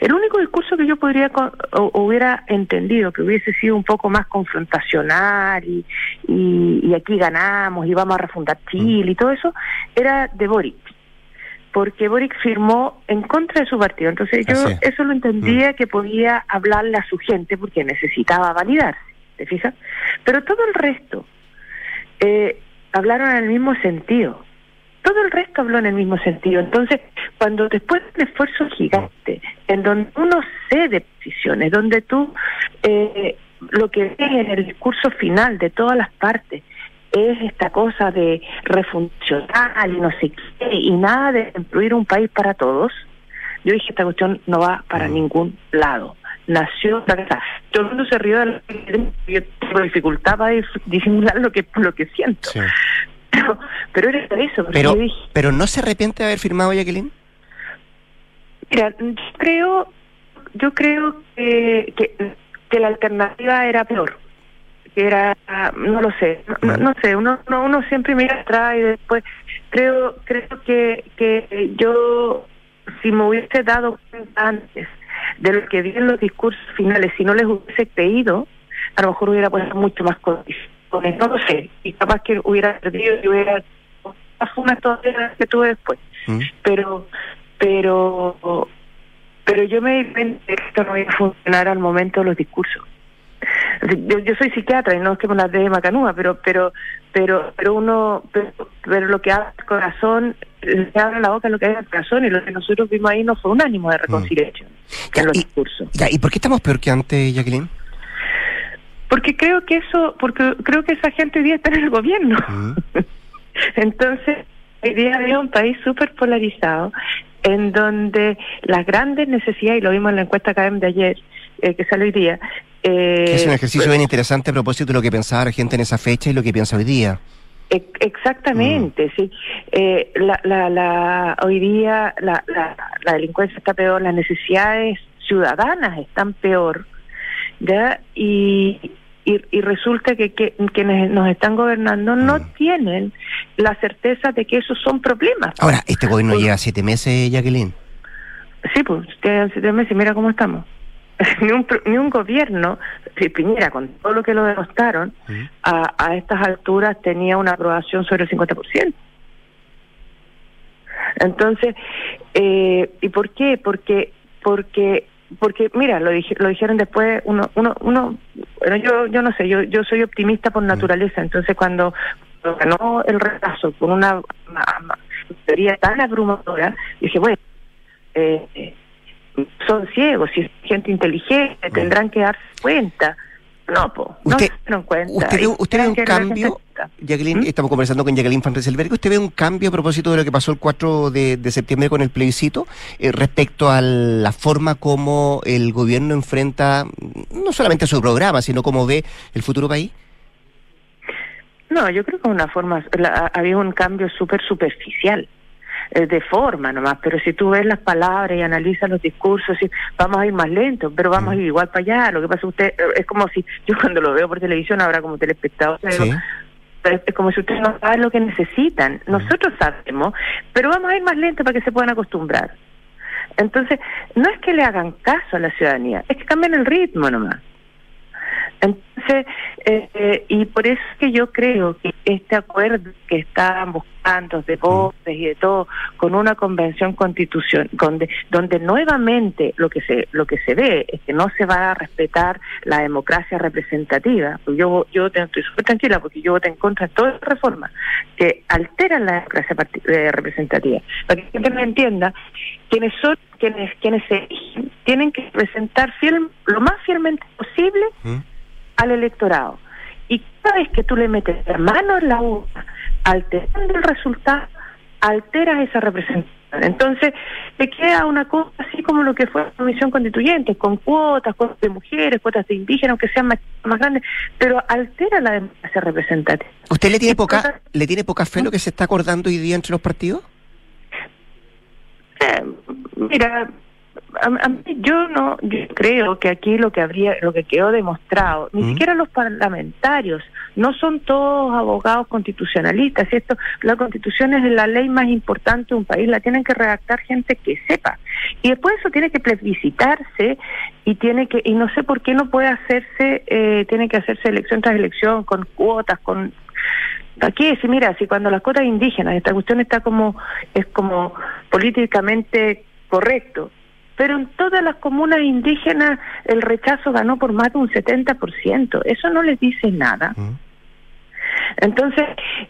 El único discurso que yo podría o, hubiera entendido que hubiese sido un poco más confrontacional y, y, y aquí ganamos y vamos a refundar Chile y todo eso era de Boric porque Boric firmó en contra de su partido. Entonces yo Así eso lo entendía que podía hablarle a su gente porque necesitaba validarse, ¿te fijas? Pero todo el resto eh, hablaron en el mismo sentido. Todo el resto habló en el mismo sentido. Entonces, cuando después de un esfuerzo gigante, en donde uno cede posiciones, donde tú eh, lo que ves en el discurso final de todas las partes es esta cosa de refuncional y no sé qué, y nada de incluir un país para todos, yo dije, esta cuestión no va para ningún lado. Nació, todo el mundo se rió de que yo tengo dificultad para dis- disimular lo que, lo que siento. Pero, pero era eso, Pero, yo dije, pero ¿no se arrepiente de haber firmado, Jacqueline? Mira, yo creo, yo creo que, que, que la alternativa era peor. Que era, no lo sé, no, no- no sé, uno, uno, uno siempre mira atrás y después creo, creo que, que yo, si me hubiese dado cuenta antes de lo que vi en los discursos finales, si no les hubiese creído, a lo mejor hubiera puesto mucho más condiciones, no lo sé, y capaz que hubiera perdido y hubiera todas las que tuve después. Pero pero pero yo me di cuenta que esto no iba a funcionar al momento de los discursos yo, yo soy psiquiatra y no es que me las dé macanúa pero pero pero pero uno pero, pero lo que habla el corazón que habla la boca lo que hay en el corazón y lo que nosotros vimos ahí no fue un ánimo de reconciliación en los discursos Ya, ¿Y por qué estamos peor que antes, Jacqueline? Porque creo que eso, porque creo que esa gente hoy día está en el gobierno. Entonces, hoy día veo un país súper polarizado, en donde las grandes necesidades, y lo vimos en la encuesta académica de ayer, eh, que sale hoy día. Eh, es un ejercicio bien interesante a propósito de lo que pensaba la gente en esa fecha y lo que piensa hoy día. E- Exactamente, sí. Eh, la, la, la, hoy día la, la, la delincuencia está peor, las necesidades ciudadanas están peor, ¿ya? Y, y, y resulta que, que quienes nos están gobernando no tienen la certeza de que esos son problemas. Ahora, este gobierno llega a siete meses, Jacqueline. Sí, pues, usted siete meses, mira cómo estamos. ni, un, ni un gobierno, si Piñera, con todo lo que lo demostraron, a, a estas alturas tenía una aprobación sobre el 50%. Entonces, eh, ¿y por qué? Porque, porque, porque, mira, lo, dije- lo dijeron después, uno, uno, uno, bueno, yo, yo no sé, yo, yo soy optimista por naturaleza, entonces cuando, ganó el retraso con una, una mayoría tan abrumadora, dije, bueno, eh, eh, son ciegos, si es gente inteligente, tendrán que darse cuenta. No, po, no se dieron cuenta. ¿Usted ve, Y usted ve un cambio. Jacqueline, ¿Mm? estamos conversando con Jacqueline Van Rieselberg, ¿usted ve un cambio a propósito de lo que pasó el 4 de, de septiembre con el plebiscito eh, respecto a la forma como el gobierno enfrenta mm, no solamente su programa, sino cómo ve el futuro país? No, yo creo que una forma, la- había un cambio súper superficial, eh, de forma nomás, pero si tú ves las palabras y analizas los discursos, sí, vamos a ir más lento, pero vamos a ir igual para allá. Lo que pasa usted, eh, es como si, yo cuando lo veo por televisión, ahora como telespectador, Sí. es como si ustedes no saben lo que necesitan. Nosotros sabemos, pero vamos a ir más lento para que se puedan acostumbrar. Entonces, no es que le hagan caso a la ciudadanía, es que cambien el ritmo nomás. Entonces, eh, y por eso es que yo creo que este acuerdo que estaban buscando de voces y de todo, con una convención constitución, donde, donde nuevamente lo que se lo que se ve es que no se va a respetar la democracia representativa. Yo yo estoy súper tranquila porque yo voté en contra de todas las reformas que alteran la democracia eh, representativa. Para que siempre me entienda, quienes son quienes quienes se tienen que representar fiel, lo más fielmente posible al electorado. Y cada vez que tú le metes la mano en la urna, alterando el resultado, alteras esa representación. Entonces, te queda una cosa así como lo que fue la comisión constituyente, con cuotas, cuotas de mujeres, cuotas de indígenas, aunque sean más, más grandes, pero altera la democracia representativa. ¿Usted le tiene poca le tiene poca fe lo que se está acordando hoy día entre los partidos? Eh, mira, a, a yo no, yo creo que aquí lo que habría, lo que quedó demostrado, ni siquiera los parlamentarios, no son todos abogados constitucionalistas, y esto, la constitución es la ley más importante de un país, la tienen que redactar gente que sepa, y después eso tiene que plebiscitarse y tiene que, y no sé por qué no puede hacerse, eh, tiene que hacerse elección tras elección con cuotas, con Aquí, si mira, si cuando las cuotas indígenas, esta cuestión está como, es como políticamente correcto, pero en todas las comunas indígenas el rechazo ganó por más de un 70%, eso no les dice nada. Entonces,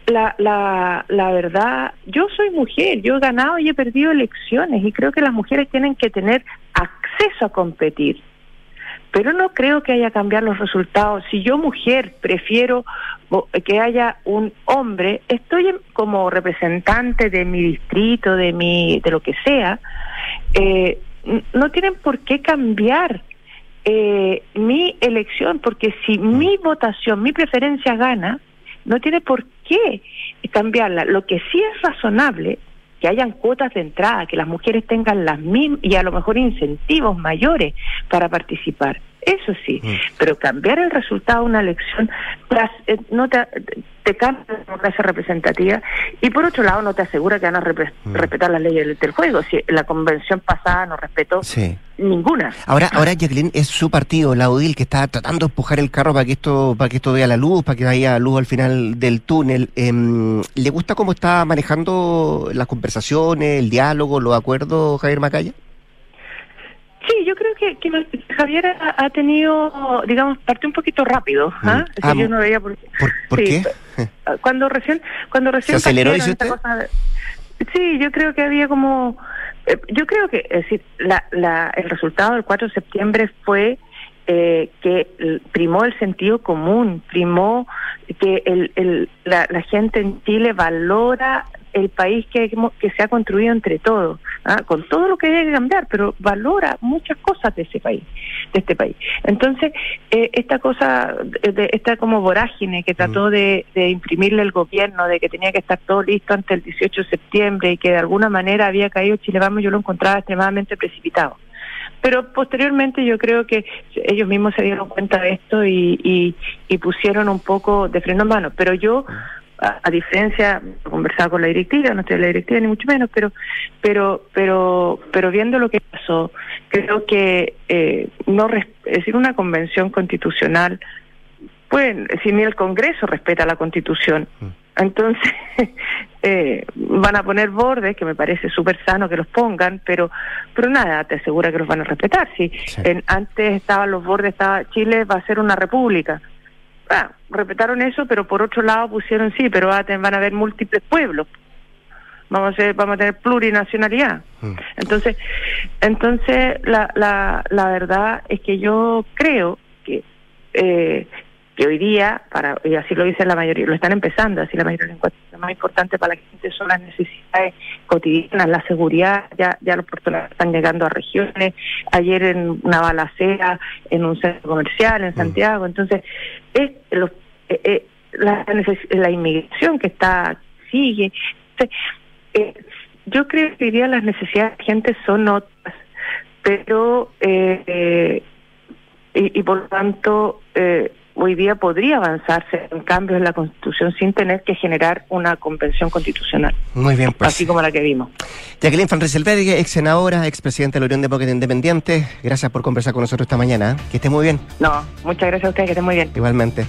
la, la, la verdad, yo soy mujer, yo he ganado y he perdido elecciones y creo que las mujeres tienen que tener acceso a competir pero no creo que haya cambiar los resultados. Si yo mujer prefiero que haya un hombre, estoy como representante de mi distrito, de mi, de lo que sea, eh, no tienen por qué cambiar eh, mi elección, porque si mi votación, mi preferencia gana, no tiene por qué cambiarla. Lo que sí es razonable que hayan cuotas de entrada, que las mujeres tengan las mismas y a lo mejor incentivos mayores para participar. Eso sí, pero cambiar el resultado de una elección tras- eh, no te, te cambia la democracia representativa y por otro lado no te asegura que van a repre- respetar las leyes del, juego. Si la convención pasada no respetó Sí. ninguna. Ahora, ahora Jacqueline, es su partido, la UDIL, que está tratando de empujar el carro para que esto, para que esto vea la luz, para que vaya luz al final del túnel. Em, ¿Le gusta cómo está manejando las conversaciones, el diálogo, los acuerdos, Javier Macaya? Sí, yo creo que, que Javier ha, ha tenido, digamos, partió un poquito rápido. decir, yo no veía por, ¿Por Sí, qué? cuando recién cuando recién ¿Se aceleró, dice esta usted? cosa sí yo creo que había como eh, yo creo que es decir la, la, el resultado del 4 de septiembre fue eh, que primó el sentido común, primó que el, el- la, la gente en Chile valora el país que, que se ha construido entre todos, ¿ah? con todo lo que debe cambiar, pero valora muchas cosas de ese país, de este país. Entonces, eh, esta cosa, de, esta como vorágine que trató de, de imprimirle el gobierno, de que tenía que estar todo listo antes del 18 de septiembre y que de alguna manera había caído Chile Vamos, yo lo encontraba extremadamente precipitado. Pero posteriormente yo creo que ellos mismos se dieron cuenta de esto y, y, y pusieron un poco de freno en mano. Pero yo, a, a diferencia, conversaba con la directiva, no estoy en la directiva ni mucho menos, pero pero pero pero viendo lo que pasó, creo que eh, no es decir, una convención constitucional, pues si ni el Congreso respeta la Constitución, entonces eh, van a poner bordes, que me parece súper sano que los pongan, pero pero nada, te asegura que los van a respetar. Si en- antes estaban los bordes, estaba Chile va a ser una república. Ah, respetaron eso, pero por otro lado pusieron sí, pero van a haber múltiples pueblos. Vamos a, ser, vamos a tener plurinacionalidad. Entonces, entonces la, la, la verdad es que yo creo que eh, que hoy día, para y así lo dice la mayoría, lo están empezando, así la mayoría de las encuestas, lo más importante para la gente son las necesidades cotidianas, la seguridad, ya ya los portugueses están llegando a regiones, ayer en una balacera en un centro comercial en Santiago, entonces es los, eh, eh, la, inmigración que está sigue, Entonces, eh, yo creo que hoy día las necesidades de la gente son otras, pero y, y por lo tanto eh, hoy día podría avanzarse en cambios en la Constitución sin tener que generar una convención constitucional, Muy bien, pues. así como la que vimos. Jacqueline Van Rieselberg, ex senadora, ex presidenta de la Unión Demócrata Independiente, gracias por conversar con nosotros esta mañana. Que esté muy bien. No, muchas gracias a ustedes, que estén muy bien. Igualmente.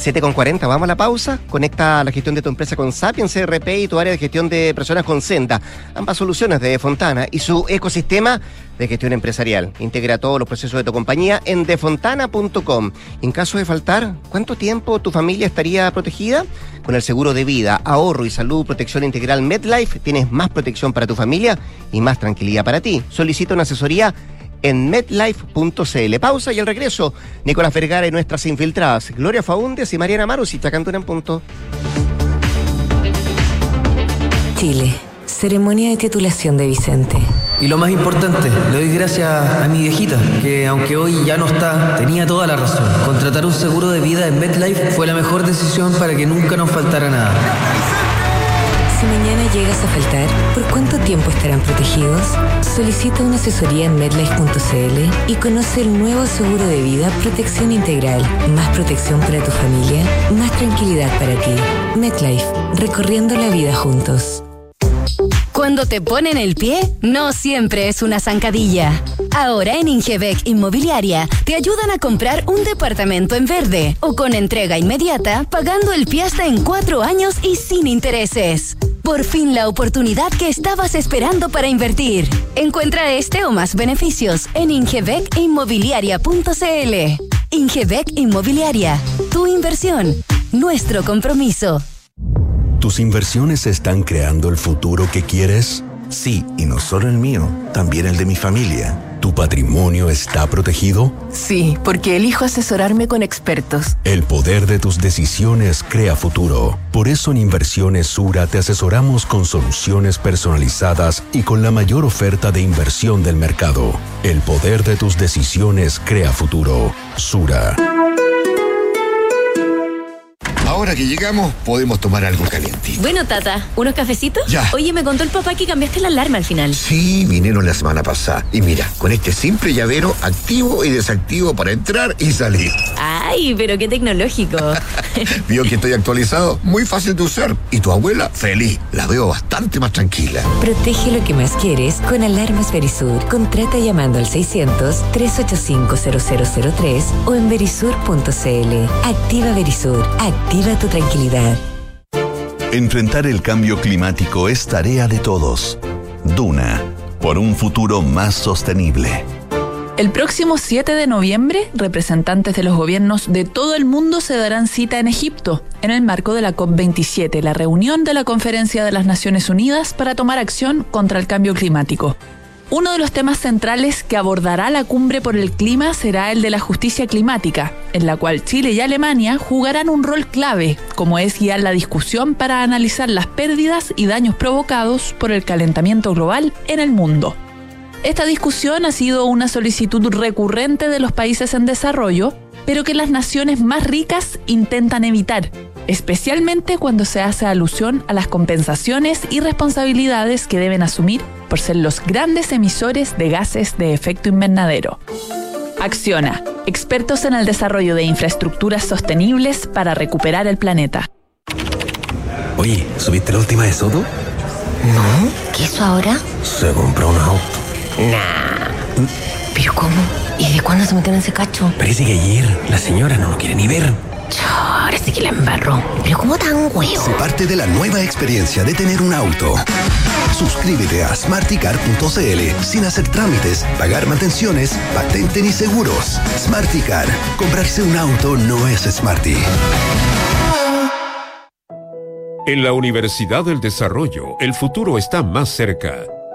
7 con 40, vamos a la pausa. Conecta la gestión de tu empresa con Sapiens CRP y tu área de gestión de personas con Senda. Ambas soluciones de Fontana y su ecosistema de gestión empresarial. Integra todos los procesos de tu compañía en defontana.com. En caso de faltar, ¿cuánto tiempo tu familia estaría protegida? Con el seguro de vida, ahorro y salud, protección integral MedLife, tienes más protección para tu familia y más tranquilidad para ti. Solicita una asesoría en medlife.cl. Pausa y al regreso, Nicolás Vergara y nuestras infiltradas, Gloria Faúndes y Mariana Marus y Chacantuna en punto. Chile. Ceremonia de titulación de Vicente. Y lo más importante, le doy gracias a mi viejita, que aunque hoy ya no está, tenía toda la razón. Contratar un seguro de vida en MedLife fue la mejor decisión para que nunca nos faltara nada. Llegas a faltar, ¿por cuánto tiempo estarán protegidos? Solicita una asesoría en medlife.cl y conoce el nuevo seguro de vida Protección Integral. Más protección para tu familia, más tranquilidad para ti. MedLife, recorriendo la vida juntos. Cuando te ponen el pie, no siempre es una zancadilla. Ahora en Ingebec Inmobiliaria te ayudan a comprar un departamento en verde o con entrega inmediata, pagando el pie en cuatro años y sin intereses. Por fin la oportunidad que estabas esperando para invertir. Encuentra este o más beneficios en ingebecinmobiliaria.cl. Ingebec Inmobiliaria, tu inversión, nuestro compromiso. ¿Tus inversiones están creando el futuro que quieres? Sí, y no solo el mío, también el de mi familia. ¿Tu patrimonio está protegido? Sí, porque elijo asesorarme con expertos. El poder de tus decisiones crea futuro. Por eso en Inversiones Sura te asesoramos con soluciones personalizadas y con la mayor oferta de inversión del mercado. El poder de tus decisiones crea futuro. Sura. Ahora que llegamos, podemos tomar algo calientito. Bueno, Tata, ¿unos cafecitos? Ya. Oye, me contó el papá que cambiaste la alarma al final. Sí, vinieron la semana pasada. Y mira, con este simple llavero activo y desactivo para entrar y salir. Ay, pero qué tecnológico. Vio que estoy actualizado, muy fácil de usar. Y tu abuela, feliz. La veo bastante más tranquila. Protege lo que más quieres con Alarmas Verisur. Contrata llamando al 600-385-0003 o en verisur.cl. Activa Verisur. Activa tu tranquilidad. Enfrentar el cambio climático es tarea de todos. Duna, por un futuro más sostenible. El próximo 7 de noviembre, representantes de los gobiernos de todo el mundo se darán cita en Egipto, en el marco de la COP27, la reunión de la Conferencia de las Naciones Unidas para tomar acción contra el cambio climático. Uno de los temas centrales que abordará la cumbre por el clima será el de la justicia climática, en la cual Chile y Alemania jugarán un rol clave, como es guiar la discusión para analizar las pérdidas y daños provocados por el calentamiento global en el mundo. Esta discusión ha sido una solicitud recurrente de los países en desarrollo, pero que las naciones más ricas intentan evitar, especialmente cuando se hace alusión a las compensaciones y responsabilidades que deben asumir por ser los grandes emisores de gases de efecto invernadero. Acciona, expertos en el desarrollo de infraestructuras sostenibles para recuperar el planeta. Oye, ¿subiste la última de Soto? No, ¿qué hizo ahora? Se compró un auto. Nah. ¿Pero cómo? ¿Y de cuándo se metieron en ese cacho? Parece que ayer la señora no lo quiere ni ver. Ahora sí que la embarró. ¿Pero cómo tan huevo? Se parte de la nueva experiencia de tener un auto. Suscríbete a smarticar.cl sin hacer trámites, pagar mantenciones, patente ni seguros. Smarticar. Comprarse un auto no es smarty. En la Universidad del Desarrollo, el futuro está más cerca.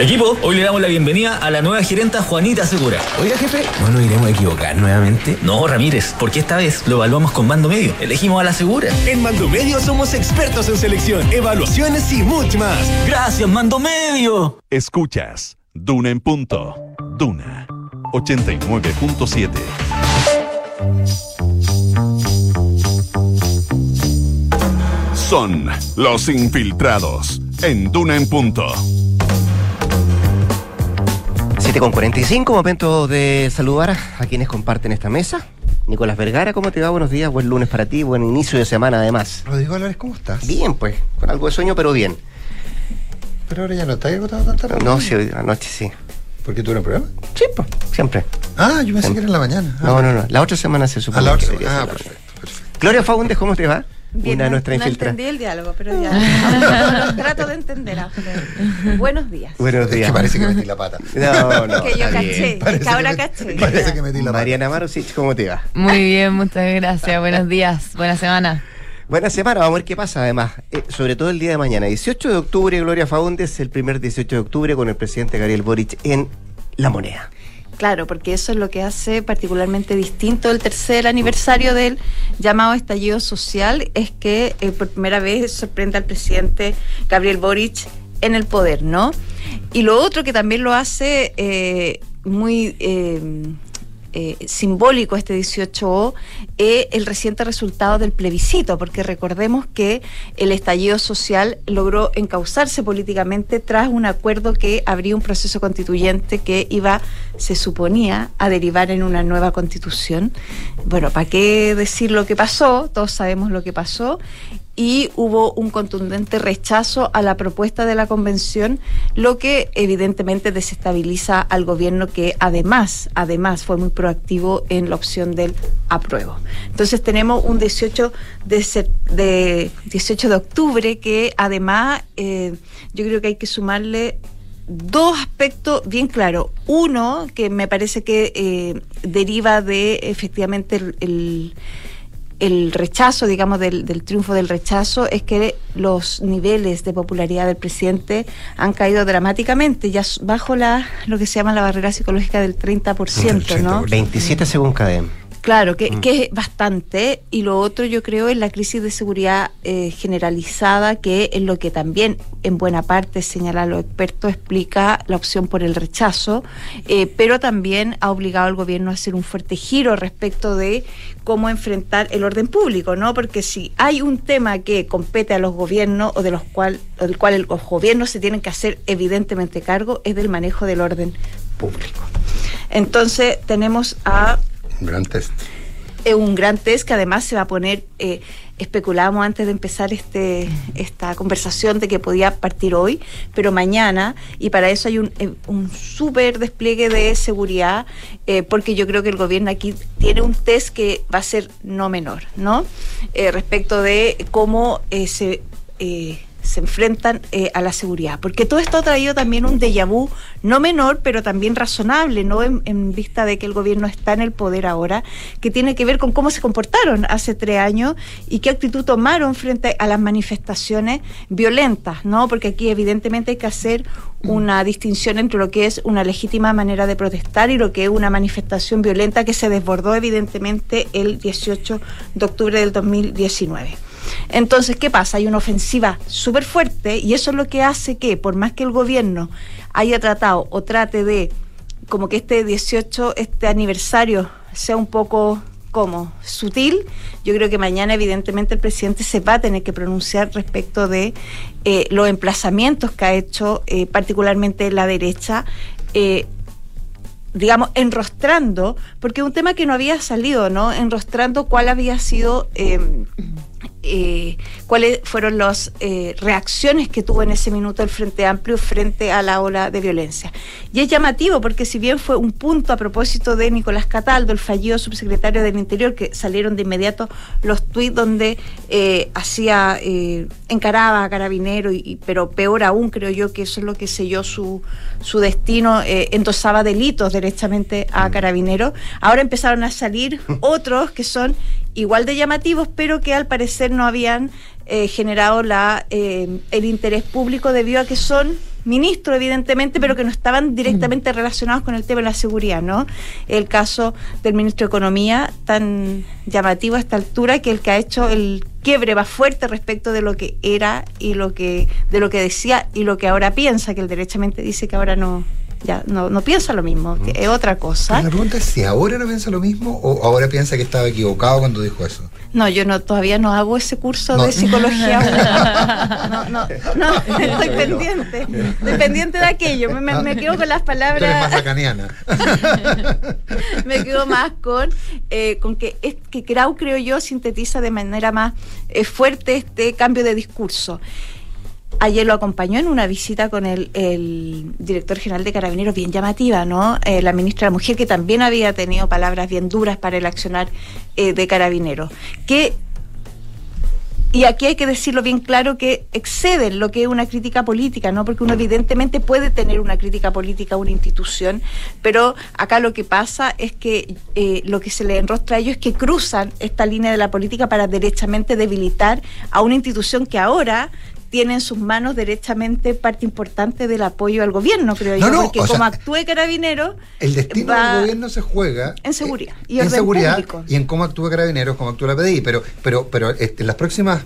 Equipo, hoy le damos la bienvenida a la nueva gerenta Juanita Segura. Oiga, jefe, ¿no nos iremos a equivocar nuevamente? No, Ramírez, porque esta vez lo evaluamos con Mando Medio. Elegimos a la Segura. En Mando Medio somos expertos en selección, evaluaciones y mucho más. Gracias, Mando Medio. Escuchas Duna en punto. Duna 89.7. Son los infiltrados en Duna en punto. 7 con 45, momento de saludar a quienes comparten esta mesa. Nicolás Vergara, ¿cómo te va? Buenos días, buen lunes para ti, buen inicio de semana además. Rodrigo Álvarez, ¿cómo estás? Bien, pues, con algo de sueño, pero bien. Pero ahora ya no estás agotado tan tarde. No, sí, anoche sí. ¿Por qué eres programa? Sí, pues, siempre. Ah, yo pensé Siempre. que era en la mañana. Ah, No, no, no, la otra semana se supone la que otra- debería ah, la perfecto, mañana. Gloria Faundes, ¿cómo te va? Bien, Una de nuestras no infiltradas. entendí el diálogo, pero ya. Trato de entender a ustedes. Buenos días. Buenos días. Es que parece que metí la pata. No, no. que yo caché, Parece que ahora caché. Parece que metí la pata. Mariana Marusich, ¿cómo te va? Muy bien, muchas gracias. Buenos días, buena semana. Buena semana, vamos a ver qué pasa además, eh, sobre todo el día de mañana. 18 de octubre, Gloria Faundes, el primer 18 de octubre con el presidente Gabriel Boric en La Moneda. Claro, porque eso es lo que hace particularmente distinto el tercer aniversario del llamado estallido social, es que eh, por primera vez sorprende al presidente Gabriel Boric en el poder, ¿no? Y lo otro que también lo hace eh, muy eh, eh, simbólico este 18O es el reciente resultado del plebiscito, porque recordemos que el estallido social logró encauzarse políticamente tras un acuerdo que abría un proceso constituyente que iba, se suponía, a derivar en una nueva constitución. Bueno, ¿para qué decir lo que pasó? Todos sabemos lo que pasó y hubo un contundente rechazo a la propuesta de la convención, lo que evidentemente desestabiliza al gobierno que además, además fue muy proactivo en la opción del apruebo. Entonces tenemos un 18 de, sep- de 18 de octubre que además eh, yo creo que hay que sumarle dos aspectos bien claros. Uno, que me parece que eh, deriva de efectivamente el- el rechazo, digamos, del, del triunfo del rechazo, es que los niveles de popularidad del presidente han caído dramáticamente, ya bajo la lo que se llama la barrera psicológica del 30%, ¿no? 27 según CADEM. Claro, que, Mm. que es bastante. Y lo otro yo creo es la crisis de seguridad eh, generalizada, que es lo que también en buena parte señala los expertos, explica la opción por el rechazo, eh, pero también ha obligado al gobierno a hacer un fuerte giro respecto de cómo enfrentar el orden público, ¿no? Porque si hay un tema que compete a los gobiernos o de los cual, o del cual los gobiernos se tienen que hacer evidentemente cargo, es del manejo del orden público. Entonces tenemos a Un gran test. Es un gran test que además se va a poner, eh, especulábamos antes de empezar este, esta conversación de que podía partir hoy, pero mañana, y para eso hay un, eh, un súper despliegue de seguridad, eh, porque yo creo que el gobierno aquí tiene un test que va a ser no menor, ¿no? Eh, respecto de cómo se... se enfrentan eh, a la seguridad. Porque todo esto ha traído también un déjà vu, no menor, pero también razonable, ¿no? En, en vista de que el gobierno está en el poder ahora, que tiene que ver con cómo se comportaron hace tres años y qué actitud tomaron frente a las manifestaciones violentas, ¿no? Porque aquí evidentemente hay que hacer una distinción entre lo que es una legítima manera de protestar y lo que es una manifestación violenta que se desbordó evidentemente el 18 de octubre del 2019. Entonces, ¿qué pasa? Hay una ofensiva súper fuerte y eso es lo que hace que, por más que el gobierno haya tratado o trate de, como que este 18, este aniversario sea un poco como sutil, yo creo que mañana evidentemente el presidente se va a tener que pronunciar respecto de eh, los emplazamientos que ha hecho eh, particularmente la derecha. eh, digamos, enrostrando, porque un tema que no había salido, ¿no? Enrostrando cuál había sido, eh, cuáles fueron las eh, reacciones que tuvo en ese minuto el Frente Amplio frente a la ola de violencia. Y es llamativo porque si bien fue un punto a propósito de Nicolás Cataldo, el fallido subsecretario del Interior, que salieron de inmediato los tuits donde eh, hacía, encaraba a Carabinero, y, y- pero peor aún creo yo que eso es lo que selló su, su destino, endosaba delitos derechamente a Carabinero. Ahora empezaron a salir otros que son igual de llamativos, pero que al parecer no habían eh, generado la, eh, el interés público debido a que son ministros, evidentemente, pero que no estaban directamente relacionados con el tema de la seguridad, ¿no? El caso del ministro de Economía, tan llamativo a esta altura, que el que ha hecho el quiebre más fuerte respecto de lo que era y lo que, de lo que decía y lo que ahora piensa, que él derechamente dice que ahora no, ya no, no piensa lo mismo, que es otra cosa. Pero la pregunta es si ahora no piensa lo mismo o ahora piensa que estaba equivocado cuando dijo eso. No, yo no todavía no hago ese curso No. de psicología. no, no, no, estoy pendiente. Estoy pendiente de aquello. Me, me- me quedo con las Tú eres más palabras. lacaniana. me quedo más con, eh, con que, es, que Grau, creo yo, sintetiza de manera más eh, fuerte este cambio de discurso. Ayer lo acompañó en una visita con el, director general de Carabineros, bien llamativa, ¿no? Eh, la ministra de la Mujer, que también había tenido palabras bien duras para el accionar eh, de Carabineros. Que y aquí hay que decirlo bien claro que exceden lo que es una crítica política, ¿no? Porque uno evidentemente puede tener una crítica política a una institución, pero acá lo que pasa es que eh, lo que se le enrostra a ellos es que cruzan esta línea de la política para derechamente debilitar a una institución que ahora tiene en sus manos derechamente parte importante del apoyo al gobierno, creo No, yo, no, porque sea, como actúe Carabinero El destino del gobierno se juega en seguridad y en seguridad público. y en cómo actúa Carabineros, cómo actúa la PDI. Pero, pero, pero este, en las próximas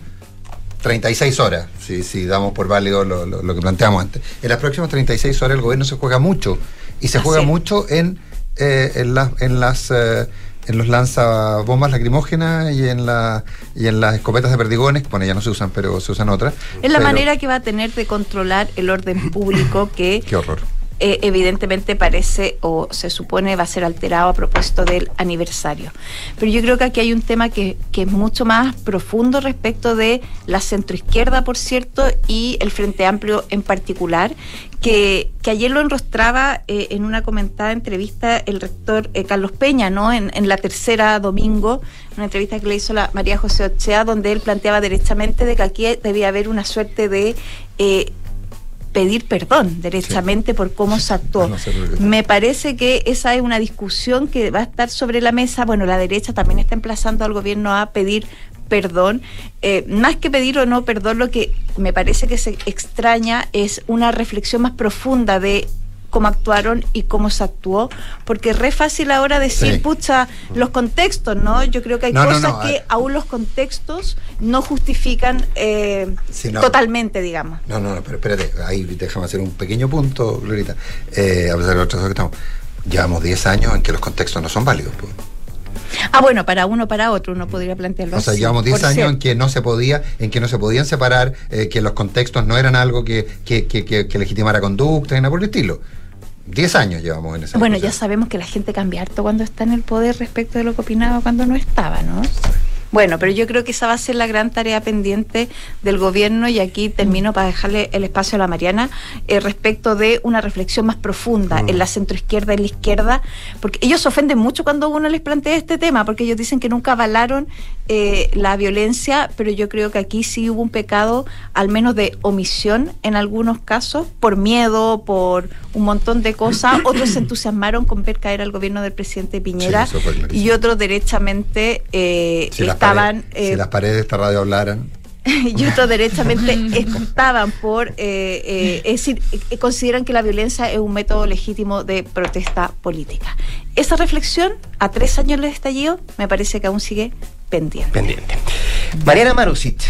36 horas, si, si damos por válido lo, lo- lo que planteamos antes, en las próximas 36 horas el gobierno se juega mucho. Y se Así juega mucho en, eh, en, las en las eh, en los lanzabombas lacrimógenas y en la y en las escopetas de perdigones, bueno ya no se usan, pero se usan otras. Es la Pero- manera que va a tener de controlar el orden público que Qué horror. Eh, evidentemente parece o se supone va a ser alterado a propósito del aniversario. Pero yo creo que aquí hay un tema que, que es mucho más profundo respecto de la centroizquierda, por cierto, y el Frente Amplio en particular, que, que ayer lo enrostraba eh, en una comentada entrevista el rector eh, Carlos Peña, ¿no? En, la tercera domingo, una entrevista que le hizo la María José Ochea, donde él planteaba derechamente de que aquí debía haber una suerte de pedir perdón derechamente por cómo se actuó. No. Me parece que esa es una discusión que va a estar sobre la mesa. Bueno, la derecha también está emplazando al gobierno a pedir perdón. Eh, más que pedir o no perdón, lo que me parece que se extraña es una reflexión más profunda de cómo actuaron y cómo se actuó, porque es re fácil ahora decir, Sí. pucha, los contextos, ¿no? Yo creo que hay No, cosas no, que aún los contextos no justifican eh, Sí, totalmente, digamos. No, no, no, pero espérate, ahí déjame hacer un pequeño punto, Glorita. Eh, a pesar de lo que estamos. Llevamos 10 años en que los contextos no son válidos. pues. Ah, bueno, para uno, para otro, uno podría plantearlo O sea, llevamos 10 por años en que no se podía, en que no se podían separar, eh, que los contextos no eran algo que, que, que, que- que legitimara conducta y nada por el estilo. 10 años llevamos en esa Bueno, ya sabemos que la gente cambia harto cuando está en el poder respecto de lo que opinaba cuando no estaba, ¿no? Bueno, pero yo creo que esa va a ser la gran tarea pendiente del gobierno y aquí termino para dejarle el espacio a la Mariana eh, respecto de una reflexión más profunda en la centroizquierda y en la izquierda, porque ellos se ofenden mucho cuando uno les plantea este tema, porque ellos dicen que nunca avalaron eh, la violencia, pero yo creo que aquí sí hubo un pecado, al menos de omisión en algunos casos, por miedo, por un montón de cosas. Otros se entusiasmaron con ver caer al gobierno del presidente Piñera Sí, y otros derechamente eh, Si las, estaban... paredes, si eh, las paredes de esta radio hablaran, y otros derechamente estaban por, eh, eh, es decir, eh, consideran que la violencia es un método legítimo de protesta política. Esa reflexión, a tres años del estallido, me parece que aún sigue pendiente. Pendiente. Mariana Marusic,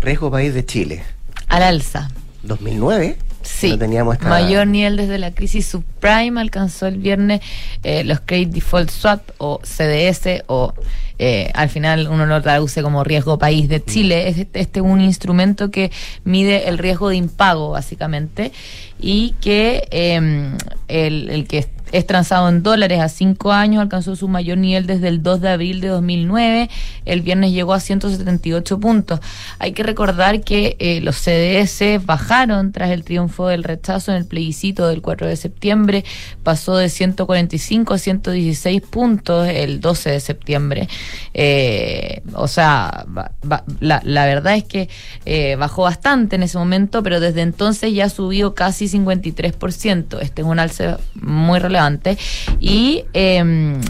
riesgo país de Chile. Al alza. 2009. Sí. No teníamos esta... Mayor nivel desde la crisis subprime alcanzó el viernes eh, los Credit Default Swap o CDS o eh, al final uno lo traduce como riesgo país de Chile. Es Este este es un instrumento que mide el riesgo de impago básicamente y que eh, el, el que es transado en dólares a cinco años alcanzó su mayor nivel desde el 2 de abril de 2009. El viernes llegó a 178 puntos. Hay que recordar que eh, los CDS bajaron tras el triunfo del rechazo en el plebiscito del 4 de septiembre. Pasó de 145 a 116 puntos el 12 de septiembre. Eh, o sea, la, verdad es que eh, bajó bastante en ese momento, pero desde entonces ya subió casi 53%. Este es un alce muy relevante. Y eh,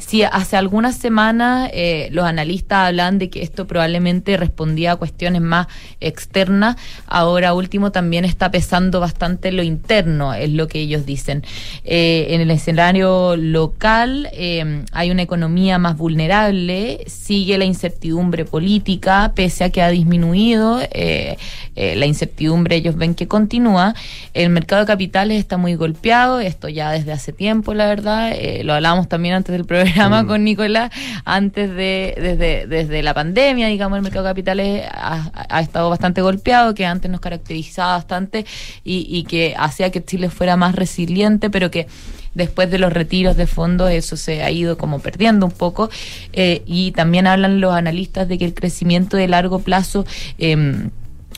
si hace algunas semanas eh, los analistas hablan de que esto probablemente respondía a cuestiones más externas, ahora último también está pesando bastante lo interno, es lo que ellos dicen. Eh, en el escenario local eh, hay una economía más vulnerable, sigue la incertidumbre política, pese a que ha disminuido, eh, la incertidumbre ellos ven que continúa. El mercado de capitales está muy golpeado, esto ya desde hace tiempo, la verdad. lo hablábamos también antes del programa con Nicolás, antes de, desde, desde la pandemia, digamos, el mercado de capitales ha, ha estado bastante golpeado, que antes nos caracterizaba bastante y, y que hacía que Chile fuera más resiliente, pero que después de los retiros de fondos eso se ha ido como perdiendo un poco. Eh, y también hablan los analistas de que el crecimiento de largo plazo em,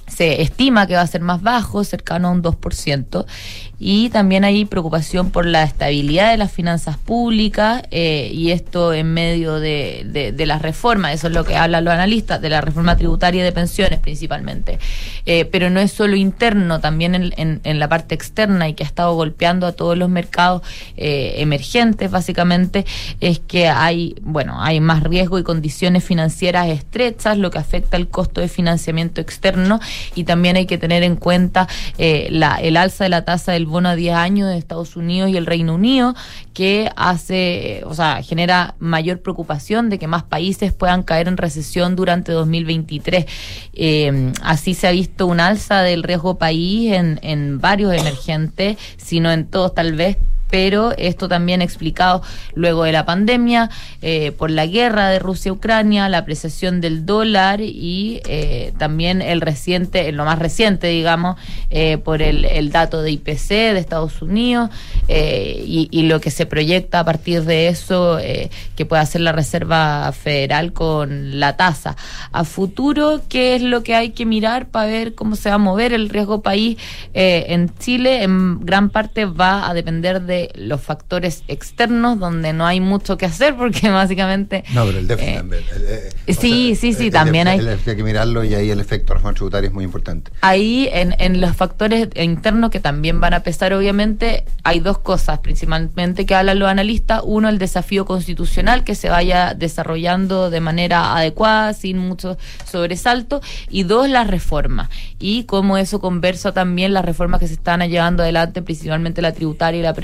se estima que va a ser más bajo, cercano a un 2%, y también hay preocupación por la estabilidad de las finanzas públicas, eh, y esto en medio de, de, de las reformas, eso es lo que hablan los analistas, de la reforma tributaria de pensiones principalmente. Eh, pero no es solo interno, también en, en, en la parte externa y que ha estado golpeando a todos los mercados eh, emergentes, básicamente, es que hay, bueno, hay más riesgo y condiciones financieras estrechas, lo que afecta el costo de financiamiento externo y también hay que tener en cuenta eh, la, el alza de la tasa del bono a 10 años de Estados Unidos y el Reino Unido, que hace, o sea, genera mayor preocupación de que más países puedan caer en recesión durante 2023. Eh, así se ha visto un alza del riesgo país en, en varios emergentes, si no en todos tal vez, pero esto también explicado luego de la pandemia, eh, por la guerra de Rusia-Ucrania, la apreciación del dólar y eh, también el reciente, lo más reciente, digamos, eh, por el, dato de IPC de Estados Unidos y, y lo que se proyecta a partir de eso que puede hacer la Reserva Federal con la tasa. A futuro, ¿qué es lo que hay que mirar para ver cómo se va a mover el riesgo país en Chile? En gran parte va a depender de los factores externos, donde no hay mucho que hacer, porque básicamente... No, pero el déficit Eh, también. el- eh, sí, sí, sí, el- también el- hay... hay que mirarlo y ahí el efecto reforma tributaria es muy importante. Ahí en, en los factores internos que también van a pesar, obviamente, hay dos cosas principalmente que hablan los analistas. Uno, el desafío constitucional que se vaya desarrollando de manera adecuada, sin mucho sobresalto. Y dos, las reformas. Y cómo eso conversa también las reformas que se están llevando adelante, principalmente la tributaria y la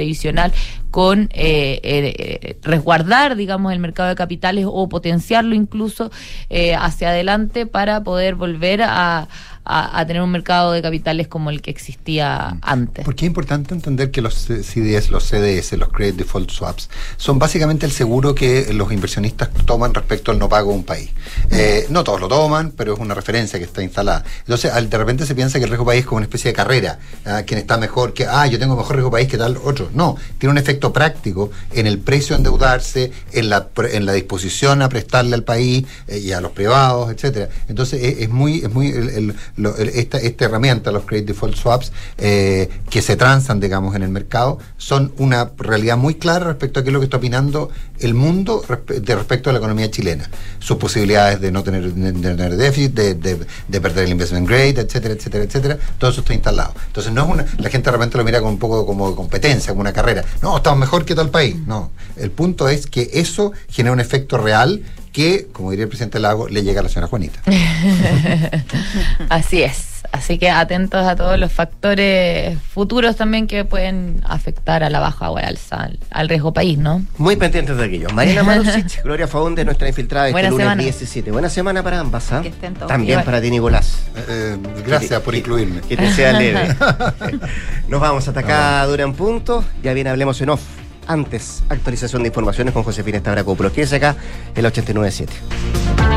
con eh, eh, eh, resguardar, digamos, el mercado de capitales o potenciarlo incluso eh, hacia adelante para poder volver a, a, a tener un mercado de capitales como el que existía antes. Porque es importante entender que los CDS, los CDS, los Credit Default Swaps, son básicamente el seguro que los inversionistas toman respecto al no pago de un país. Eh, no todos lo toman, pero es una referencia que está instalada. Entonces, al- de repente se piensa que el riesgo país es como una especie de carrera. ah, quien está mejor, que, ah, yo tengo mejor riesgo país que tal otro. No, tiene un efecto práctico en el precio de endeudarse, en la, en la disposición a prestarle al país eh, y a los privados, etcétera. Entonces, es, es muy, es muy el- el- lo- esta, esta herramienta, los Credit Default Swaps, eh, que se transan, digamos, en el mercado, son una realidad muy clara respecto a qué es lo que está opinando el mundo de respecto a la economía chilena. Sus posibilidades de no tener, de tener déficit, de, de- de perder el investment grade, etcétera, etcétera, etcétera. Todo eso está instalado. Entonces, no es una, la gente de repente lo mira con un poco como competencia, como una carrera. No, estamos mejor que tal país. No. El punto es que eso genera un efecto real que, como diría el presidente Lago, le llega a la señora Juanita. Así es. Así que atentos a todos los factores futuros también que pueden afectar a la baja o al alza, al, al riesgo país, ¿no? Muy pendientes de aquello. Mariana Marusic, Gloria Faunde, nuestra infiltrada este Buena lunes semana. 17. Buena semana para ambas, ¿ah? Que estén todos También igual. para ti, Nicolás. Eh, gracias por incluirme. Que te sea leve. Nos vamos hasta acá, dura en punto. Ya bien hablemos en off. Antes, actualización de informaciones con Josefina Estabraco. Pero quédese acá, el 897.